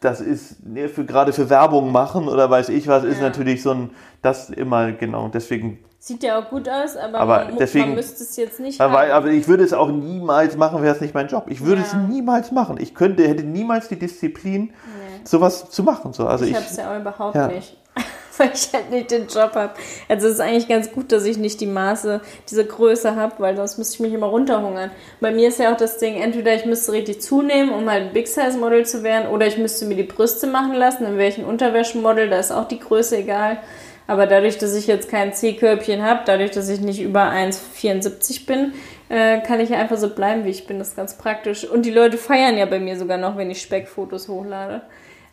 das ist ne, für, gerade für Werbung machen oder weiß ich was, ist Ja. natürlich so ein, das immer, genau, deswegen, Sieht ja auch gut aus, aber, Aber man, deswegen- man müsste es jetzt nicht aber, haben. aber ich würde es auch niemals machen, wäre es nicht mein Job. Ich würde Ja. es niemals machen. Ich könnte, hätte niemals die Disziplin, Nee. sowas zu machen. So. Also ich ich, habe es ja auch überhaupt ja. nicht. Weil ich halt nicht den Job habe. Also es ist eigentlich ganz gut, dass ich nicht die Maße, diese Größe habe, weil sonst müsste ich mich immer runterhungern. Bei mir ist ja auch das Ding, entweder ich müsste richtig zunehmen, um halt ein Big Size Model zu werden, oder ich müsste mir die Brüste machen lassen, ich ein Unterwäschemodel, da ist auch die Größe egal. Aber dadurch, dass ich jetzt kein C-Körbchen habe, dadurch, dass ich nicht über 1,74 bin, äh, kann ich einfach so bleiben, wie ich bin. Das ist ganz praktisch. Und die Leute feiern ja bei mir sogar noch, wenn ich Speckfotos hochlade.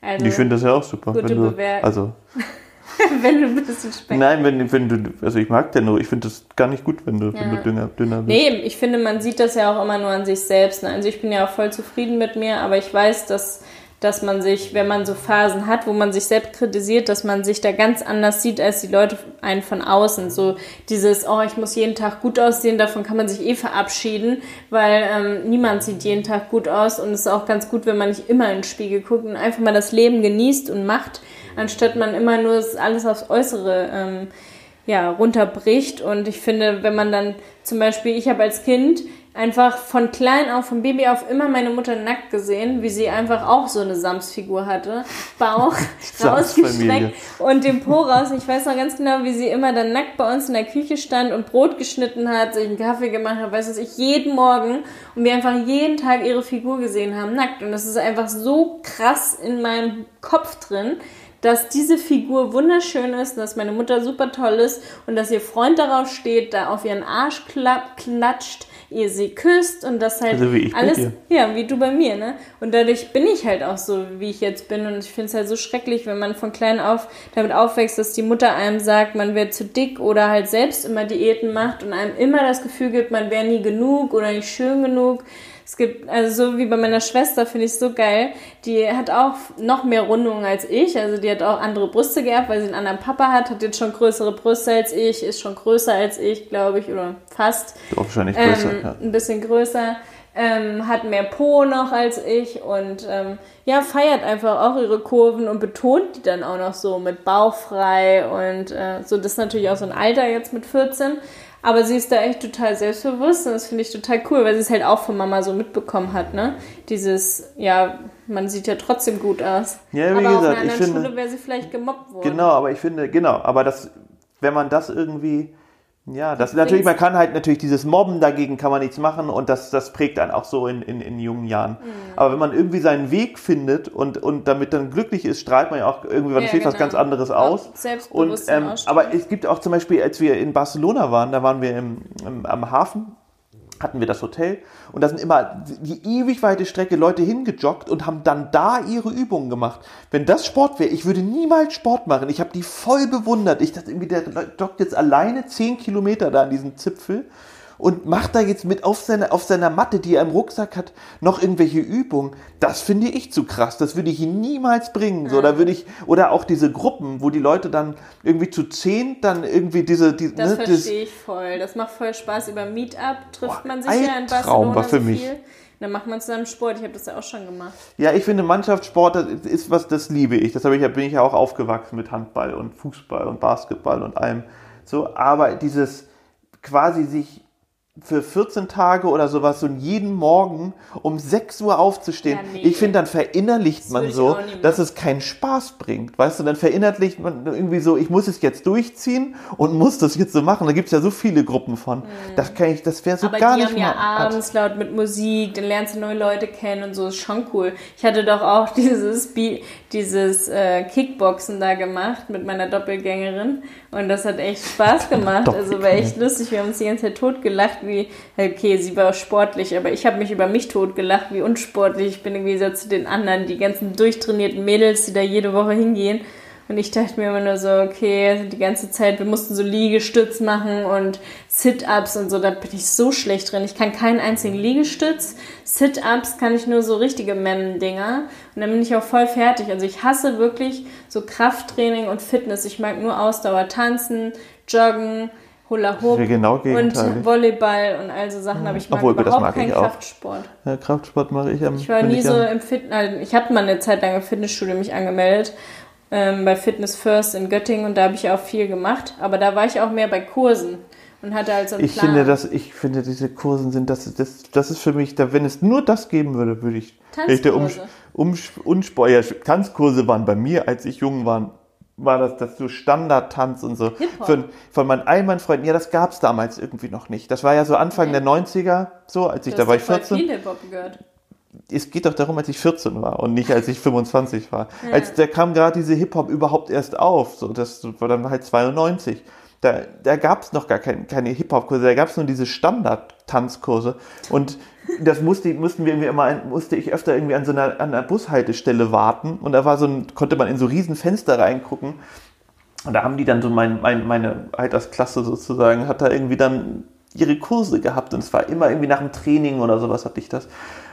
Also, ich finde das ja auch super. Gute Wenn du, Bewertung. also, wenn du ein bisschen Speck nein, wenn, wenn du, also ich mag den nur, ich finde das gar nicht gut, wenn du, wenn Ja. du dünner, dünner bist. Nee, ich finde, man sieht das ja auch immer nur an sich selbst. Ne? Also ich bin ja auch voll zufrieden mit mir, aber ich weiß, dass, dass man sich, wenn man so Phasen hat, wo man sich selbst kritisiert, dass man sich da ganz anders sieht als die Leute einen von außen. So dieses, oh, ich muss jeden Tag gut aussehen, davon kann man sich eh verabschieden, weil ähm, niemand sieht jeden Tag gut aus und es ist auch ganz gut, wenn man nicht immer in den Spiegel guckt und einfach mal das Leben genießt und macht, anstatt man immer nur alles aufs Äußere ähm, ja, runterbricht. Und ich finde, wenn man dann zum Beispiel, ich habe als Kind einfach von klein auf, vom Baby auf immer meine Mutter nackt gesehen, wie sie einfach auch so eine Samsfigur hatte. Bauch rausgestreckt und den Po raus. Ich weiß noch ganz genau, wie sie immer dann nackt bei uns in der Küche stand und Brot geschnitten hat, sich einen Kaffee gemacht hat, weiß was ich, jeden Morgen. Und wir einfach jeden Tag ihre Figur gesehen haben, nackt. Und das ist einfach so krass in meinem Kopf drin, dass diese Figur wunderschön ist, dass meine Mutter super toll ist und dass ihr Freund darauf steht, da auf ihren Arsch klatscht, ihr sie küsst und das halt Also wie ich alles, ja, wie du bei mir, ne? Und dadurch bin ich halt auch so, wie ich jetzt bin und ich finde es halt so schrecklich, wenn man von klein auf damit aufwächst, dass die Mutter einem sagt, man wird zu dick oder halt selbst immer Diäten macht und einem immer das Gefühl gibt, man wäre nie genug oder nicht schön genug. Es gibt, also so wie bei meiner Schwester, finde ich so geil. Die hat auch noch mehr Rundungen als ich. Also die hat auch andere Brüste gehabt, weil sie einen anderen Papa hat, hat jetzt schon größere Brüste als ich, ist schon größer als ich, glaube ich, oder fast. Doch, wahrscheinlich größer, Ähm, ja. Ein bisschen größer. Ähm, hat mehr Po noch als ich und ähm, ja, feiert einfach auch ihre Kurven und betont die dann auch noch so mit bauchfrei und äh, so. Das ist natürlich auch so ein Alter jetzt mit 14. Aber sie ist da echt total selbstbewusst und das finde ich total cool, weil sie es halt auch von Mama so mitbekommen hat, ne? Dieses, ja, man sieht ja trotzdem gut aus. Ja, wie aber auf gesagt, einer ich anderen finde- Schule wäre sie vielleicht gemobbt worden. Genau, aber ich finde, genau, aber das, wenn man das irgendwie, ja, das natürlich, man kann halt natürlich dieses Mobben dagegen kann man nichts machen und das, das prägt einen auch so in, in, in jungen Jahren. Mhm. Aber wenn man irgendwie seinen Weg findet und, und damit dann glücklich ist, strahlt man ja auch irgendwie, Ja, das steht was genau. ganz anderes aus. Und, ähm, aber es gibt auch zum Beispiel, als wir in Barcelona waren, da waren wir im, im, am Hafen, hatten wir das Hotel und da sind immer die ewig weite Strecke Leute hingejoggt und haben dann da ihre Übungen gemacht. Wenn das Sport wäre, ich würde niemals Sport machen. Ich habe die voll bewundert. Ich dachte irgendwie, der joggt jetzt alleine 10 Kilometer da an diesem Zipfel und macht da jetzt mit auf seiner, auf seiner Matte, die er im Rucksack hat, noch irgendwelche Übungen. Das finde ich zu krass. Das würde ich ihn niemals bringen. So, da würde ich, oder auch diese Gruppen, wo die Leute dann irgendwie zu zehn dann irgendwie diese, die, Das ne, das, verstehe ich voll. Das macht voll Spaß. Über Meetup trifft Boah, man sich ja in Barcelona war für mich. viel. Dann macht man zusammen Sport. Ich habe das ja auch schon gemacht. Ja, ich finde Mannschaftssport das ist was, das liebe ich. Das habe ich ja, bin ich ja auch aufgewachsen mit Handball und Fußball und Basketball und allem. So, aber dieses quasi sich für 14 Tage oder sowas so jeden Morgen um 6 Uhr aufzustehen. Ja, nee. Ich finde, dann verinnerlicht man würde ich so, dass es keinen Spaß bringt. Weißt du, dann verinnerlicht man irgendwie so, ich muss es jetzt durchziehen und muss das jetzt so machen. Da gibt es ja so viele Gruppen von. Das kann ich, das wäre so Mhm. Aber gar die nicht haben ja mal- abends laut mit Musik, dann lernst du neue Leute kennen und so, ist schon cool. Ich hatte doch auch dieses, Bi- dieses äh, Kickboxen da gemacht mit meiner Doppelgängerin und das hat echt Spaß gemacht. Also war echt lustig, wir haben uns die ganze Zeit totgelacht, wie, okay, sie war sportlich, aber ich habe mich über mich totgelacht, wie unsportlich. Ich bin irgendwie so zu den anderen, die ganzen durchtrainierten Mädels, die da jede Woche hingehen. Und ich dachte mir immer nur so, okay, die ganze Zeit, wir mussten so Liegestütz machen und Sit-Ups und so, da bin ich so schlecht drin. Ich kann keinen einzigen Liegestütz. Sit-Ups kann ich nur so richtige Memmen-Dinger. Und dann bin ich auch voll fertig. Also ich hasse wirklich so Krafttraining und Fitness. Ich mag nur Ausdauer, tanzen, joggen, Hula Hoop genau und Volleyball und all so Sachen. Aber ich mag Obwohl, das überhaupt mag ich keinen. Kraftsport. Ja, Kraftsport mache ich am Ich war nie ich so am- im Fitness, also ich habe mal eine Zeit lang im Fitnessstudio mich angemeldet, ähm, bei Fitness First in Göttingen und da habe ich auch viel gemacht, aber da war ich auch mehr bei Kursen und hatte halt so einen Ich Plan. finde, dass, ich finde, diese Kursen sind, das, das, das ist für mich, da, wenn es nur das geben würde, würde ich, ich um, Tanzkurse. um, Unsport, ja, Tanzkurse waren bei mir, als ich jung war, war das, das so Standardtanz und so. Von, von meinen all meinen Freunden, ja, das gab es damals irgendwie noch nicht. Das war ja so Anfang der 90er, so, als ich, da war ich voll 14. viel Hip-Hop gehört. Es geht doch darum, als ich 14 war und nicht als ich 25 war. Als da kam gerade diese Hip-Hop überhaupt erst auf, so, das war dann halt 92. Da, da gab es noch gar kein, keine Hip-Hop-Kurse, da gab es nur diese Standard-Tanzkurse. Und das musste, mussten wir irgendwie immer, ein- musste ich öfter irgendwie an so einer, an einer Bushaltestelle warten. Und da war so ein, konnte man in so riesen Fenster reingucken. Und da haben die dann so mein, mein, meine Altersklasse sozusagen, hat da irgendwie dann ihre Kurse gehabt und es war immer irgendwie nach dem Training oder sowas hatte ich das.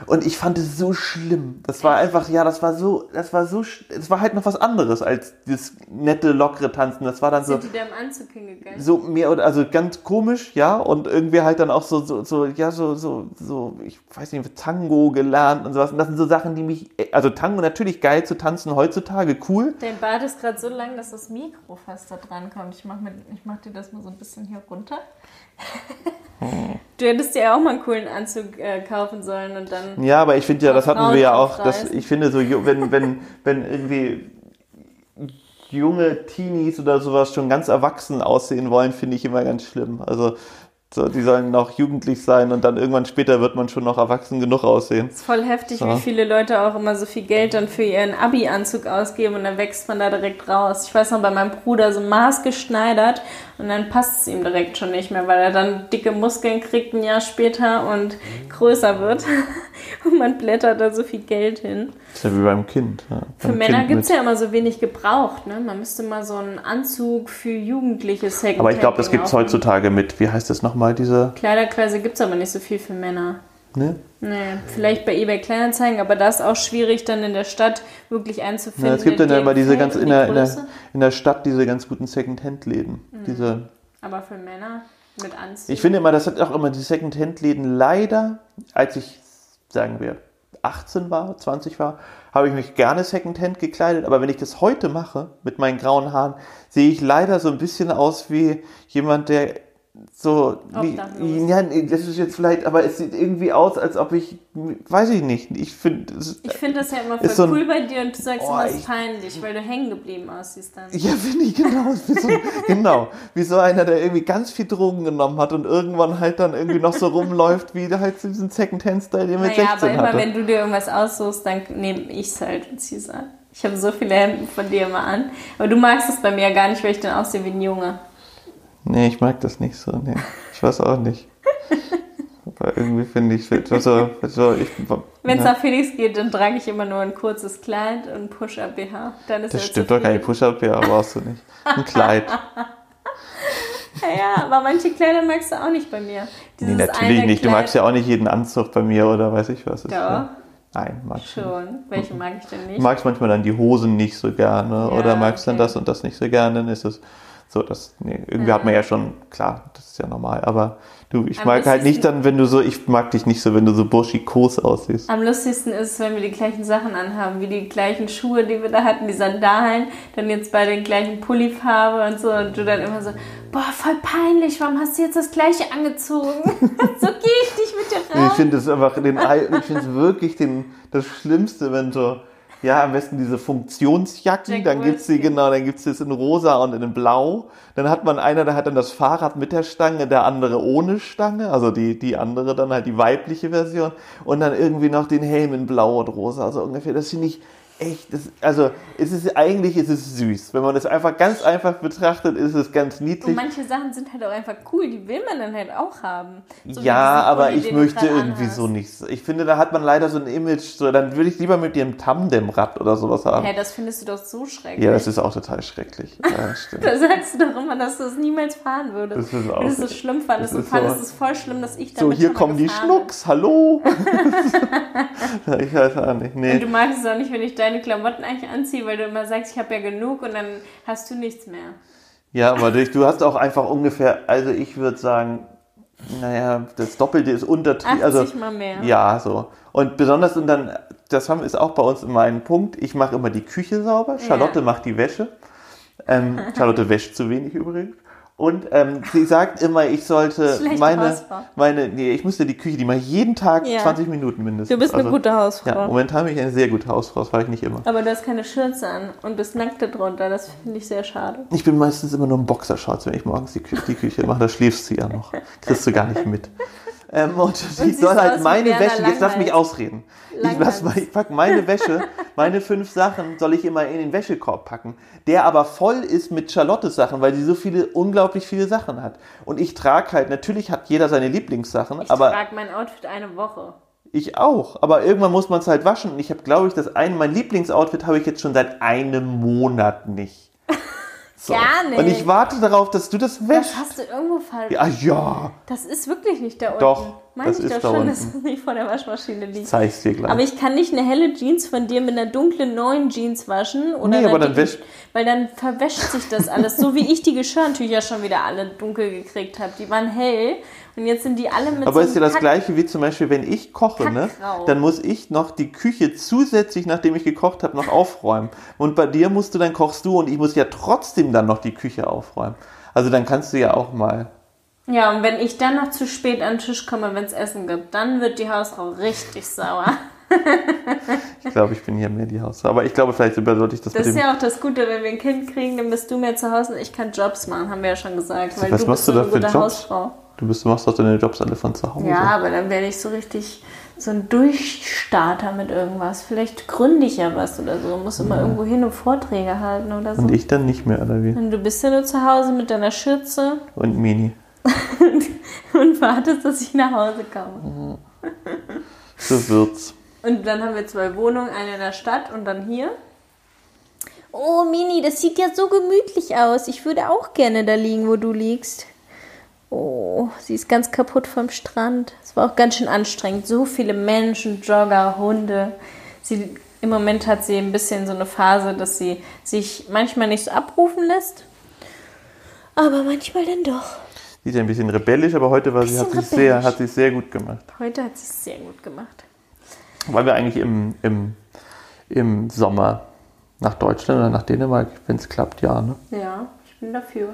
Und ich fand es so schlimm. Das war einfach, ja, das war so, das war so, es war halt noch was anderes als das nette, lockere Tanzen. Das war dann so, Sind die da im Anzug hingegangen? so mehr oder also ganz komisch, ja, und irgendwie halt dann auch so, so, so, ja, so, so, so, ich weiß nicht, Tango gelernt und sowas. Und das sind so Sachen, die mich, also Tango natürlich geil zu tanzen heutzutage, cool. Dein Bart ist gerade so lang, dass das Mikro fast da dran kommt. Ich mach, mit, ich mach dir das mal so ein bisschen hier runter. Du hättest dir auch mal einen coolen Anzug äh, kaufen sollen und dann. Ja, aber ich finde ja, das hatten wir ja auch, aufreißen. ich finde so, wenn, wenn, wenn irgendwie junge Teenies oder sowas schon ganz erwachsen aussehen wollen, finde ich immer ganz schlimm. Also so, die sollen noch jugendlich sein und dann irgendwann später wird man schon noch erwachsen genug aussehen. ist voll heftig, So. wie viele Leute auch immer so viel Geld dann für ihren Abi-Anzug ausgeben und dann wächst man da direkt raus. Ich weiß noch, bei meinem Bruder so maßgeschneidert und dann passt es ihm direkt schon nicht mehr, weil er dann dicke Muskeln kriegt ein Jahr später und größer wird. Und man blättert da so viel Geld hin. Das ist ja wie beim Kind. Ja. Für Beim Männer Kind gibt es ja immer so wenig gebraucht, ne? Man müsste mal so einen Anzug für Jugendliche Second Aber ich glaube, das gibt es heutzutage mit, wie heißt das nochmal, diese, Kleiderkreise gibt es aber nicht so viel für Männer. Ne? Nee, vielleicht bei eBay Kleinanzeigen, aber da ist auch schwierig, dann in der Stadt wirklich einzufinden. Ja, es gibt dann ja immer diese ganz in der, in, der, in der Stadt diese ganz guten Second-Hand-Läden. Diese Aber für Männer mit Anzug. Ich finde immer, das hat auch immer die Second-Hand-Läden leider, als ich, sagen wir, 18 war, 20 war, habe ich mich gerne Second-Hand gekleidet. Aber wenn ich das heute mache, mit meinen grauen Haaren, sehe ich leider so ein bisschen aus wie jemand, der so, Obdachlos. ja, das ist jetzt vielleicht, aber es sieht irgendwie aus, als ob ich, weiß ich nicht, ich finde, ich finde das ja immer voll so ein- cool bei dir und du sagst Oh, immer, es ist ich- peinlich, weil du hängen geblieben aussiehst dann. Ja, finde ich genau. Wie so, genau. Wie so einer, der irgendwie ganz viel Drogen genommen hat und irgendwann halt dann irgendwie noch so rumläuft, wie halt so diesen Second-Hand-Style, den mit Naja, 16 aber immer hatte. wenn du dir irgendwas aussuchst, dann nehme ich es halt und zieh's an. Ich habe so viele Hemden von dir immer an. Aber du magst es bei mir ja gar nicht, weil ich dann aussehe wie ein Junge. Nee, ich mag das nicht so. Nee. Ich weiß auch nicht. Aber irgendwie finde ich, also, also ich, Wenn es ja, nach Felix geht, dann trage ich immer nur ein kurzes Kleid und Push-Up-BH. Dann ist das stimmt doch gar nicht. zufrieden. Push-Up, ja, brauchst du nicht. Ein Kleid. Ja, aber manche Kleider magst du auch nicht bei mir. Nee, Dieses natürlich eine nicht. Du Kleid- magst ja auch nicht jeden Anzug bei mir oder weiß ich was. Ist Doch. ja- Nein, magst du nicht. Schon. Welche mag ich denn Du nicht? magst manchmal dann die Hosen nicht so gerne Ja, oder magst dann okay. das und das nicht so gerne, dann ist es so, das, nee, irgendwie hat man ja schon, klar, das ist ja normal, aber du, ich Am mag halt nicht dann, wenn du so, ich mag dich nicht so, wenn du so burschikos aussiehst. Am lustigsten ist wenn wir die gleichen Sachen anhaben, wie die gleichen Schuhe, die wir da hatten, die Sandalen, dann jetzt bei den gleichen Pullifarbe und so und du dann immer so, boah, voll peinlich, warum hast du jetzt das gleiche angezogen? so gehe ich nicht mit dir Nee, ich raus. finde es einfach, den, ich finde es wirklich den, das Schlimmste, wenn so, ja, am besten diese Funktionsjacken, Jack dann gibt's die, Wolfskin. genau, dann gibt's das in rosa und in blau. Dann hat man einer, der hat dann das Fahrrad mit der Stange, der andere ohne Stange, also die, die andere dann halt die weibliche Version und dann irgendwie noch den Helm in blau und rosa, also ungefähr. Das finde ich echt, das, also es ist eigentlich, ist es süß. Wenn man das einfach ganz einfach betrachtet, ist es ganz Und niedlich. manche Sachen sind halt auch einfach cool, die will man dann halt auch haben. So ja, aber Pulli, ich möchte irgendwie anhast. so nichts. Ich finde, da hat man leider so ein Image, so, dann würde ich lieber mit dem Tandemrad oder sowas haben. Hä, das findest du doch so schrecklich. Ja, das ist auch total schrecklich. Ja, stimmt. Da sagst du doch immer, dass du es niemals fahren würdest. Das ist auch es so schlimm fandest das und ist fandest so- es voll schlimm, dass ich So, damit hier schon mal kommen die. Schnucks, hallo. Ja, ich weiß auch nicht. Und Nee. du magst es auch nicht, wenn ich deine Klamotten eigentlich anziehe, weil du immer sagst, ich habe ja genug und dann hast du nichts mehr. Ja, aber du hast auch einfach ungefähr, also ich würde sagen, naja, das Doppelte ist 80 untertrieben. Also, mal mehr. ja, so. Und besonders, und dann, das haben, ist auch bei uns immer ein Punkt, ich mache immer die Küche sauber, Charlotte Ja. macht die Wäsche. Ähm, Charlotte wäscht zu wenig übrigens. Und ähm, sie sagt immer, ich sollte Schlechte meine, meine, nee, ich müsste die Küche, die mache ich jeden Tag Ja. 20 Minuten mindestens. Du bist eine Also, gute Hausfrau. Ja, momentan bin ich eine sehr gute Hausfrau, das war ich nicht immer. Aber du hast keine Schürze an und bist nackt darunter. Das finde ich sehr schade. Ich bin meistens immer nur im Boxershorts, wenn ich morgens die, Kü die Küche mache. Da schläfst du ja noch. Kriegst du gar nicht mit. Ähm, und ich siehst soll halt meine Wäsche, jetzt lass mich ausreden. Ich, lass mal, ich pack meine Wäsche, meine fünf Sachen soll ich immer in den Wäschekorb packen, der aber voll ist mit Charlottes Sachen, weil sie so viele, unglaublich viele Sachen hat. Und ich trage halt, natürlich hat jeder seine Lieblingssachen, Ich aber trage mein Outfit eine Woche. ich auch. Aber irgendwann muss man es halt waschen. Und ich habe, glaube ich, das ein, mein Lieblingsoutfit habe ich jetzt schon seit einem Monat nicht. So. Gar nicht. Und ich warte darauf, dass du das wäschst. Das hast du irgendwo falsch. Ja, ja. Das ist wirklich nicht da unten. Doch, Meine das ich ist doch da schon, unten. dass es nicht vor der Waschmaschine liegt. Zeig's dir gleich. Aber ich kann nicht eine helle Jeans von dir mit einer dunklen neuen Jeans waschen. Oder Nee, aber dann wäscht- Weil dann verwäscht sich das alles. so wie ich die Geschirrtücher schon wieder alle dunkel gekriegt habe. Die waren hell und jetzt sind die alle mit Aber so ist ja das Kack- gleiche wie zum Beispiel, wenn ich koche, ne? Dann muss ich noch die Küche zusätzlich, nachdem ich gekocht habe, noch aufräumen. Und bei dir musst du, dann kochst du und ich muss ja trotzdem dann noch die Küche aufräumen. Also dann kannst du ja auch mal. Ja, und wenn ich dann noch zu spät an den Tisch komme, wenn es Essen gibt, dann wird die Hausfrau richtig sauer. Ich glaube, ich bin hier mehr die Hausfrau. Aber ich glaube, vielleicht sollte ich das, Das ist ja auch das Gute, wenn wir ein Kind kriegen, dann bist du mehr zu Hause und ich kann Jobs machen, haben wir ja schon gesagt. Weil Was du machst bist du so da eine für gute Jobs? Hausfrau. Du bist, du machst doch deine Jobs alle von zu Hause. Ja, aber dann werde ich so richtig so ein Durchstarter mit irgendwas. Vielleicht gründe ich ja was oder so. Muss immer irgendwo hin und Vorträge halten oder so. Und ich dann nicht mehr, oder wie? Und du bist ja nur zu Hause mit deiner Schürze Und Mini. und wartest, dass ich nach Hause komme. So wird's. Und dann haben wir zwei Wohnungen, eine in der Stadt und dann hier. Oh, Mini, das sieht ja so gemütlich aus. Ich würde auch gerne da liegen, wo du liegst. Oh, sie ist ganz kaputt vom Strand. Es war auch ganz schön anstrengend. So viele Menschen, Jogger, Hunde. Sie, Im Moment hat sie ein bisschen so eine Phase, dass sie sich manchmal nicht so abrufen lässt. Aber manchmal dann doch. Sie ist ein bisschen rebellisch, aber heute war sie, hat sie sehr, rebellisch. hat sie sehr gut gemacht. Heute hat sie es sehr gut gemacht. Weil wir eigentlich im, im, im Sommer nach Deutschland oder nach Dänemark, wenn es klappt, ja. Ne? Ja, ich bin dafür.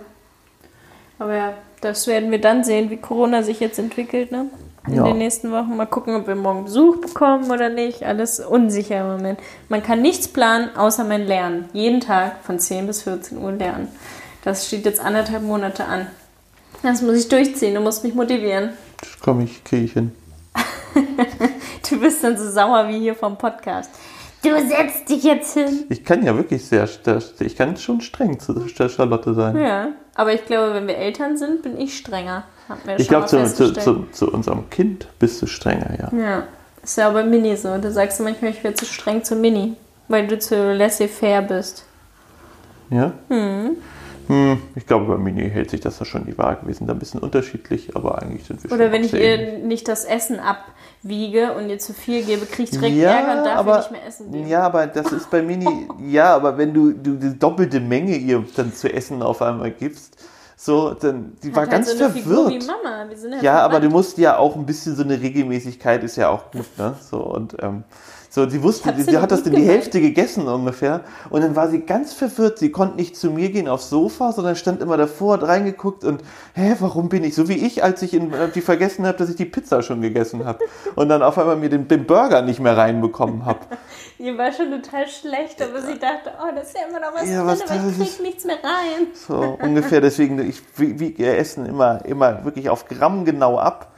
Aber ja, das werden wir dann sehen, wie Corona sich jetzt entwickelt, ne? In Ja. den nächsten Wochen. Mal gucken, ob wir morgen Besuch bekommen oder nicht. Alles unsicher im Moment. Man kann nichts planen, außer mein Lernen. Jeden Tag von 10 bis 14 Uhr lernen. Das steht jetzt anderthalb Monate an. Das muss ich durchziehen. Du musst mich motivieren. Das komme ich, kriege ich hin. Du bist dann so sauer wie hier vom Podcast. Du setzt dich jetzt hin. Ich kann ja wirklich sehr, sehr ich kann schon streng zu der Charlotte sein. Ja, aber ich glaube, wenn wir Eltern sind, bin ich strenger. Ich glaube, zu, zu, zu, zu unserem Kind bist du strenger, ja. Ja, ist ja auch bei Mini so. Da sagst du manchmal, ich wäre zu streng zu Mini, weil du zu laissez-faire bist. Ja? Hm. Hm, ich glaube, bei Mini hält sich das da schon die Waage. Wir sind da ein bisschen unterschiedlich, aber eigentlich sind wir Oder schon wenn ich ihr nicht das Essen abwiege und ihr zu viel gebe, kriege ich direkt ja, Ärger und darf aber, nicht mehr essen geben. Ja, aber das ist bei Mini, ja, aber wenn du, du die doppelte Menge ihr dann zu essen auf einmal gibst, so, dann, die war Hat ganz halt so eine verwirrt. Figur wie Mama. Wir sind halt Ja, aber du musst ja auch ein bisschen so eine Regelmäßigkeit ist ja auch gut, ne? So und ähm, so, sie wusste, Hat sie, sie hat das in die. Hälfte gegessen ungefähr und dann war sie ganz verwirrt. Sie konnte nicht zu mir gehen aufs Sofa, sondern stand immer davor, hat reingeguckt und hä, warum bin ich so wie ich, als ich in, äh, die vergessen habe, dass ich die Pizza schon gegessen habe und dann auf einmal mir den, den Burger nicht mehr reinbekommen habe. Ihr war schon total schlecht, aber sie dachte, oh, das ist ja immer noch was Ja, drin, aber ich ist- krieg nichts mehr rein. So ungefähr, deswegen, ich wiege ihr Essen immer, immer wirklich auf Gramm genau ab.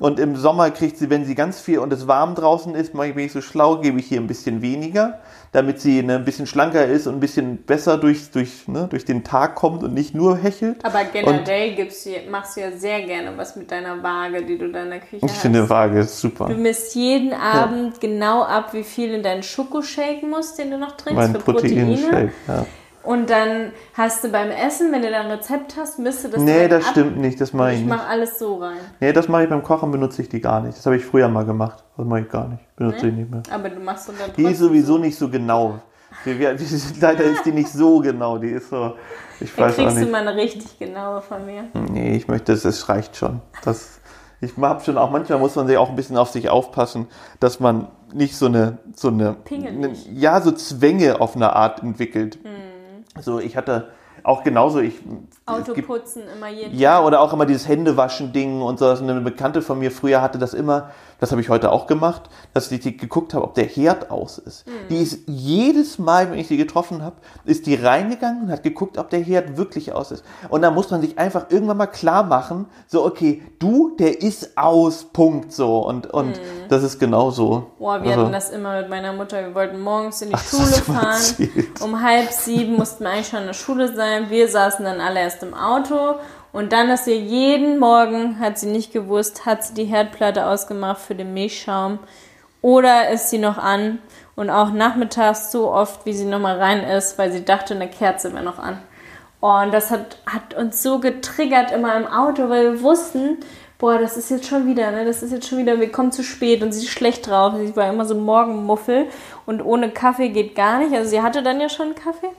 Und im Sommer kriegt sie, wenn sie ganz viel und es warm draußen ist, mache ich bin ich so schlau, gebe ich hier ein bisschen weniger, damit sie ne, ein bisschen schlanker ist und ein bisschen besser durch, durch, ne, durch den Tag kommt und nicht nur hechelt. Aber generell gibst du, machst du ja sehr gerne was mit deiner Waage, die du da in der Küche Ich hast. finde Waage ist super. Du misst jeden Abend genau ab, wie viel in deinen Schokoshake muss, den du noch trinkst Mein für Proteine. Proteinshake. Ja. Und dann hast du beim Essen, wenn du da ein Rezept hast, misst du das Nee, das ab. stimmt nicht, das mache ich Ich nicht. mache alles so rein. Nee, das mache ich beim Kochen, benutze ich die gar nicht. Das habe ich früher mal gemacht. Das mache ich gar nicht. Benutze ich nicht mehr. Aber du machst so dann Die ist sowieso nicht so genau. Wir, die sind, leider ist die nicht so genau. Die ist so. Ich Dann weiß auch kriegst du nicht. mal eine richtig genaue von mir. Nee, ich möchte, es es reicht schon. Das, ich habe schon auch, manchmal muss man sich auch ein bisschen auf sich aufpassen, dass man nicht so eine, so eine, Pingelig. eine ja, so Zwänge auf eine Art entwickelt. So, ich hatte auch genauso, ich, Auto es gibt, putzen immer jeden ja, oder auch immer dieses Händewaschen-Ding und so. Eine Bekannte von mir früher hatte das immer, das habe ich heute auch gemacht, dass ich die geguckt habe, ob der Herd aus ist. Die ist jedes Mal, wenn ich sie getroffen habe, ist die reingegangen und hat geguckt, ob der Herd wirklich aus ist. Und da muss man sich einfach irgendwann mal klar machen, so, okay, du, der ist aus, Punkt, so. Und, und das ist genau so. Boah, wir Also- hatten das immer mit meiner Mutter. Wir wollten morgens in die Ach, Schule fahren. erzählt. Um halb sieben mussten wir eigentlich schon in der Schule sein. Wir saßen dann alle erst im Auto. Und dann ist sie jeden Morgen, hat sie nicht gewusst, hat sie die Herdplatte ausgemacht für den Milchschaum oder ist sie noch an. Und auch nachmittags so oft, wie sie nochmal rein ist, weil sie dachte, eine Kerze wäre noch an. Oh, und das hat, hat uns so getriggert immer im Auto, weil wir wussten, boah, das ist jetzt schon wieder, ne? Das ist jetzt schon wieder, wir kommen zu spät und sie ist schlecht drauf. Sie war immer so Morgenmuffel und ohne Kaffee geht gar nicht. Also sie hatte dann ja schon Kaffee,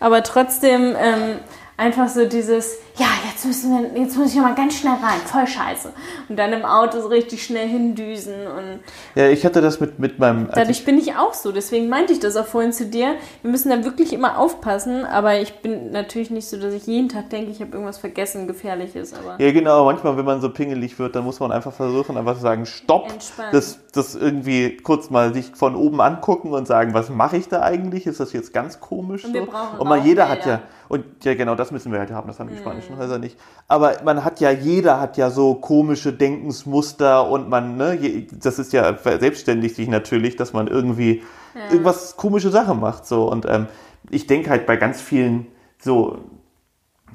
aber trotzdem ähm, einfach so dieses, ja, jetzt müssen wir, jetzt muss ich noch mal ganz schnell rein, voll scheiße. Und dann im Auto so richtig schnell hindüsen und Ja, ich hatte das mit, mit meinem. Dadurch bin ich auch so, deswegen meinte ich das auch vorhin zu dir. Wir müssen da wirklich immer aufpassen, aber ich bin natürlich nicht so, dass ich jeden Tag denke, ich habe irgendwas vergessen, gefährliches, aber Ja, genau. Manchmal, wenn man so pingelig wird, dann muss man einfach versuchen, einfach zu sagen, stopp. Entspannen. Das, das irgendwie kurz mal sich von oben angucken und sagen, was mache ich da eigentlich? Ist das jetzt ganz komisch? Und wir so? brauchen und mal jeder hat ja, und ja, genau, das müssen wir halt haben. Das haben die Mhm. spanischen Häuser nicht. Aber man hat ja, jeder hat ja so komische Denkensmuster und man, ne, das ist ja selbstständig sich natürlich, dass man irgendwie irgendwas komische Sachen macht, so. Und ähm, ich denke halt bei ganz vielen so,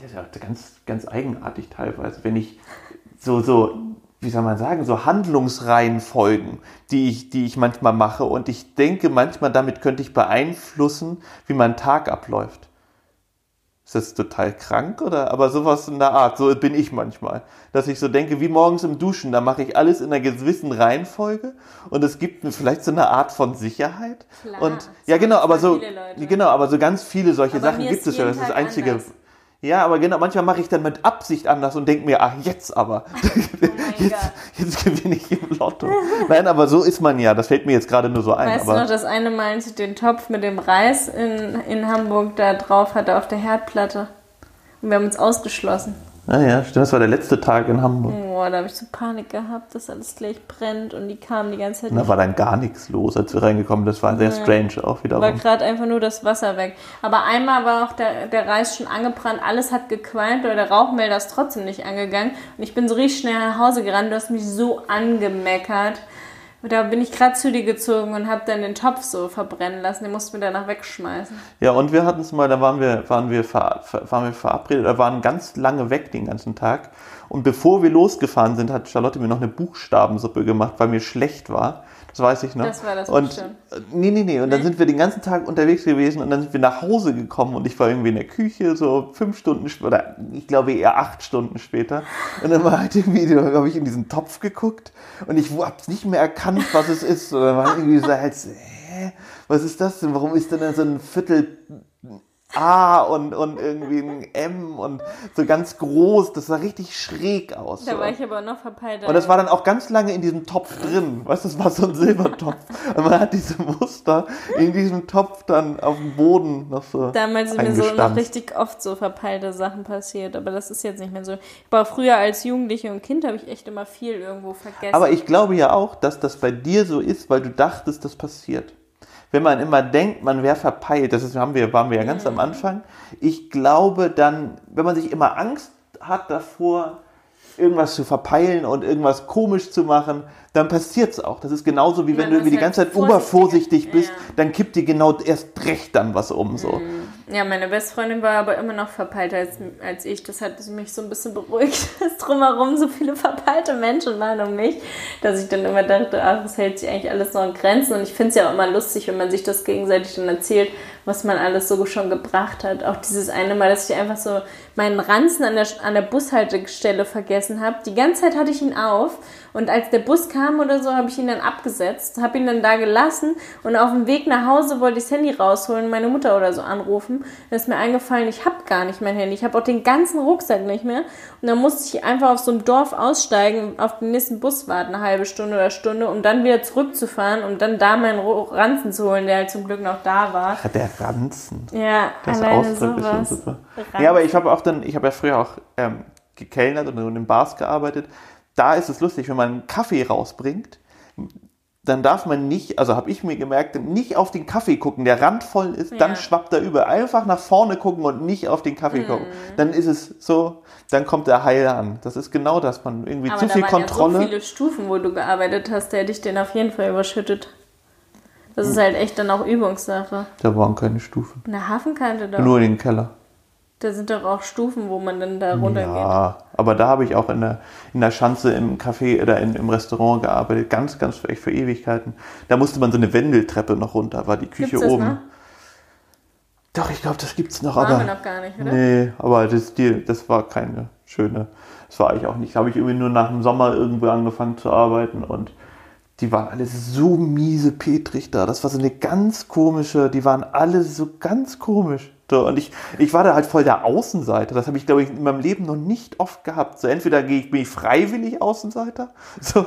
das ist ja ganz, ganz eigenartig teilweise, wenn ich so, so, wie soll man sagen, so Handlungsreihenfolgen, die ich, die ich manchmal mache und ich denke manchmal, damit könnte ich beeinflussen, wie mein Tag abläuft. Ist das total krank oder? Aber sowas in der Art, so bin ich manchmal. Dass ich so denke, wie morgens im Duschen, da mache ich alles in einer gewissen Reihenfolge und es gibt mir vielleicht so eine Art von Sicherheit. Klar, und ja, genau, aber so, genau, aber so ganz viele solche Aber Sachen gibt es ja. Das ist das einzige. anders. Ja, aber genau, manchmal mache ich dann mit Absicht anders und denke mir, ach, jetzt aber. Oh jetzt, jetzt gewinne ich im Lotto. Nein, aber so ist man ja. Das fällt mir jetzt gerade nur so ein. weißt du aber noch, das eine Mal, als ich den Topf mit dem Reis in, in Hamburg da drauf hatte auf der Herdplatte. Und wir haben uns ausgeschlossen. Naja, stimmt, das war der letzte Tag in Hamburg. Boah, da habe ich so Panik gehabt, dass alles gleich brennt und die kamen die ganze Zeit Und da war dann gar nichts los, als wir reingekommen. Das war sehr strange auch war wiederum. gerade einfach nur das Wasser weg. Aber einmal war auch der, der Reis schon angebrannt, alles hat gequalmt, aber der Rauchmelder ist trotzdem nicht angegangen. Und ich bin so richtig schnell nach Hause gerannt, du hast mich so angemeckert. Da bin ich gerade zu dir gezogen und habe dann den Topf so verbrennen lassen. Den mussten wir danach wegschmeißen. Ja, und wir hatten es mal, da waren wir, waren wir, ver, waren wir verabredet, da waren ganz lange weg den ganzen Tag. Und bevor wir losgefahren sind, hat Charlotte mir noch eine Buchstabensuppe gemacht, weil mir schlecht war. Das weiß ich noch. Das war das und, bestimmt. äh, Nee, nee, nee. Und dann sind wir den ganzen Tag unterwegs gewesen und dann sind wir nach Hause gekommen und ich war irgendwie in der Küche so fünf Stunden oder ich glaube eher acht Stunden später. Und dann war halt irgendwie, da habe ich in diesen Topf geguckt und ich habe es nicht mehr erkannt, was es ist. Und dann war irgendwie so halt, hä, was ist das denn? Warum ist denn da so ein Viertel A und, und irgendwie ein M und so ganz groß? Das sah richtig schräg aus. Da so. war ich aber noch verpeilt. Und das war dann auch ganz lange in diesem Topf drin. Weißt du, das war so ein Silbertopf. Und man hat diese Muster in diesem Topf dann auf dem Boden noch so. Damals sind mir so noch richtig oft so verpeilte Sachen passiert, aber das ist jetzt nicht mehr so. Aber früher als Jugendliche und Kind habe ich echt immer viel irgendwo vergessen. Aber ich glaube ja auch, dass das bei dir so ist, weil du dachtest, das passiert. Wenn man immer denkt, man wäre verpeilt, das ist, haben wir, waren wir ja ganz am Anfang. Ich glaube dann, wenn man sich immer Angst hat davor, irgendwas zu verpeilen und irgendwas komisch zu machen, dann passiert's auch. Das ist genauso wie wenn Man du irgendwie die ganze Zeit obervorsichtig vorsichtiger. bist, Ja. Mhm. dann kippt dir genau erst recht dann was um. So. Ja, meine Bestfreundin war aber immer noch verpeilter als, als ich. Das hat mich so ein bisschen beruhigt, dass drumherum so viele verpeilte Menschen waren um mich, dass ich dann immer dachte, ach, das hält sich eigentlich alles noch in Grenzen. Und ich finde es ja auch immer lustig, wenn man sich das gegenseitig dann erzählt, was man alles so schon gebracht hat. Auch dieses eine Mal, dass ich einfach so meinen Ranzen an der, an der Bushaltestelle vergessen habe. Die ganze Zeit hatte ich ihn auf. Und als der Bus kam oder so, habe ich ihn dann abgesetzt, habe ihn dann da gelassen und auf dem Weg nach Hause wollte ich das Handy rausholen, meine Mutter oder so anrufen. Dann ist mir eingefallen, ich habe gar nicht mein Handy. Ich habe auch den ganzen Rucksack nicht mehr. Und dann musste ich einfach auf so einem Dorf aussteigen, auf den nächsten Bus warten, eine halbe Stunde oder Stunde, um dann wieder zurückzufahren und dann da meinen Ranzen zu holen, der halt zum Glück noch da war. Hat der Ranzen. Ja, Das Ausdruck ist schon sowas. super. Ranzen. Ja, aber ich habe auch dann, ich habe ja früher auch ähm, gekellnert und in Bars gearbeitet. Da ist es lustig, wenn man einen Kaffee rausbringt, dann darf man nicht, also habe ich mir gemerkt, nicht auf den Kaffee gucken, der randvoll ist, dann Ja. schwappt er über. Einfach nach vorne gucken und nicht auf den Kaffee gucken. Mhm. Dann ist es so, dann kommt der Heil an. Das ist genau das, man irgendwie Aber zu da viel waren Kontrolle. ja so viele Stufen, wo du gearbeitet hast, der hätte ich den auf jeden Fall überschüttet. Das ist halt echt dann auch Übungssache. da waren keine Stufen. In der Hafenkante da, Nur in den Keller. da sind doch auch Stufen, wo man dann da runtergeht. Ja, aber da habe ich auch in der, in der Schanze im Café oder in, im Restaurant gearbeitet, ganz, ganz für, echt für Ewigkeiten. Da musste man so eine Wendeltreppe noch runter, war die Küche Gibt's das oben. noch? Doch, ich glaube, das gibt's noch, Waren aber. wir noch gar nicht, oder? Nee, aber das, die, das war keine schöne. Das war ich auch nicht. Da habe ich irgendwie nur nach dem Sommer irgendwo angefangen zu arbeiten und die waren alle so miese Petrich da. Das war so eine ganz komische, die waren alle so ganz komisch. Und ich, ich war da halt voll der Außenseiter. Das habe ich, glaube ich, in meinem Leben noch nicht oft gehabt. So, entweder bin ich freiwillig Außenseiter so,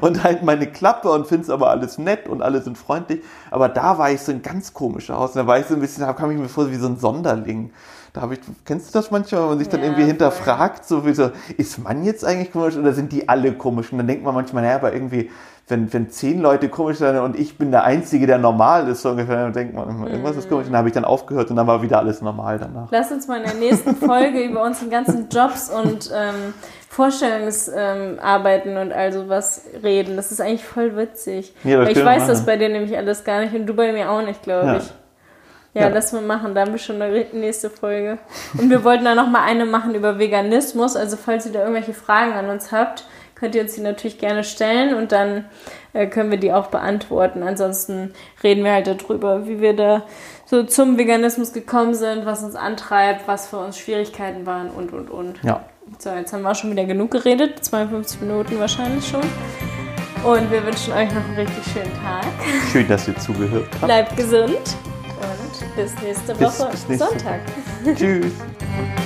und halt meine Klappe und finde es aber alles nett und alle sind freundlich. Aber da war ich so ein ganz komischer Außen. Da war ich so ein bisschen, da kam ich mir vor wie so ein Sonderling. Da habe ich, kennst du das manchmal, wenn man sich dann Ja, irgendwie voll. hinterfragt, so wie so, ist man jetzt eigentlich komisch oder sind die alle komisch? Und dann denkt man manchmal, naja, aber irgendwie, wenn, wenn zehn Leute komisch sind und ich bin der Einzige, der normal ist, so ungefähr, dann denkt man, irgendwas ist komisch. Und dann habe ich dann aufgehört und dann war wieder alles normal danach. Lass uns mal in der nächsten Folge über unsere ganzen Jobs und ähm, Vorstellungsarbeiten ähm, und all sowas reden. Das ist eigentlich voll witzig. Ja, ich weiß das bei dir nämlich alles gar nicht und du bei mir auch nicht, glaube Ja. ich. Ja, Ja. lass mal machen. Da haben wir schon eine nächste Folge. Und wir wollten dann noch mal eine machen über Veganismus. Also falls ihr da irgendwelche Fragen an uns habt, könnt ihr uns die natürlich gerne stellen und dann äh, können wir die auch beantworten. Ansonsten reden wir halt darüber, wie wir da so zum Veganismus gekommen sind, was uns antreibt, was für uns Schwierigkeiten waren und und und. Ja. So, jetzt haben wir auch schon wieder genug geredet. 52 Minuten wahrscheinlich schon. Und wir wünschen euch noch einen richtig schönen Tag. Schön, dass ihr zugehört habt. Bleibt gesund und bis nächste Woche bis, bis nächste Sonntag. Woche. Tschüss.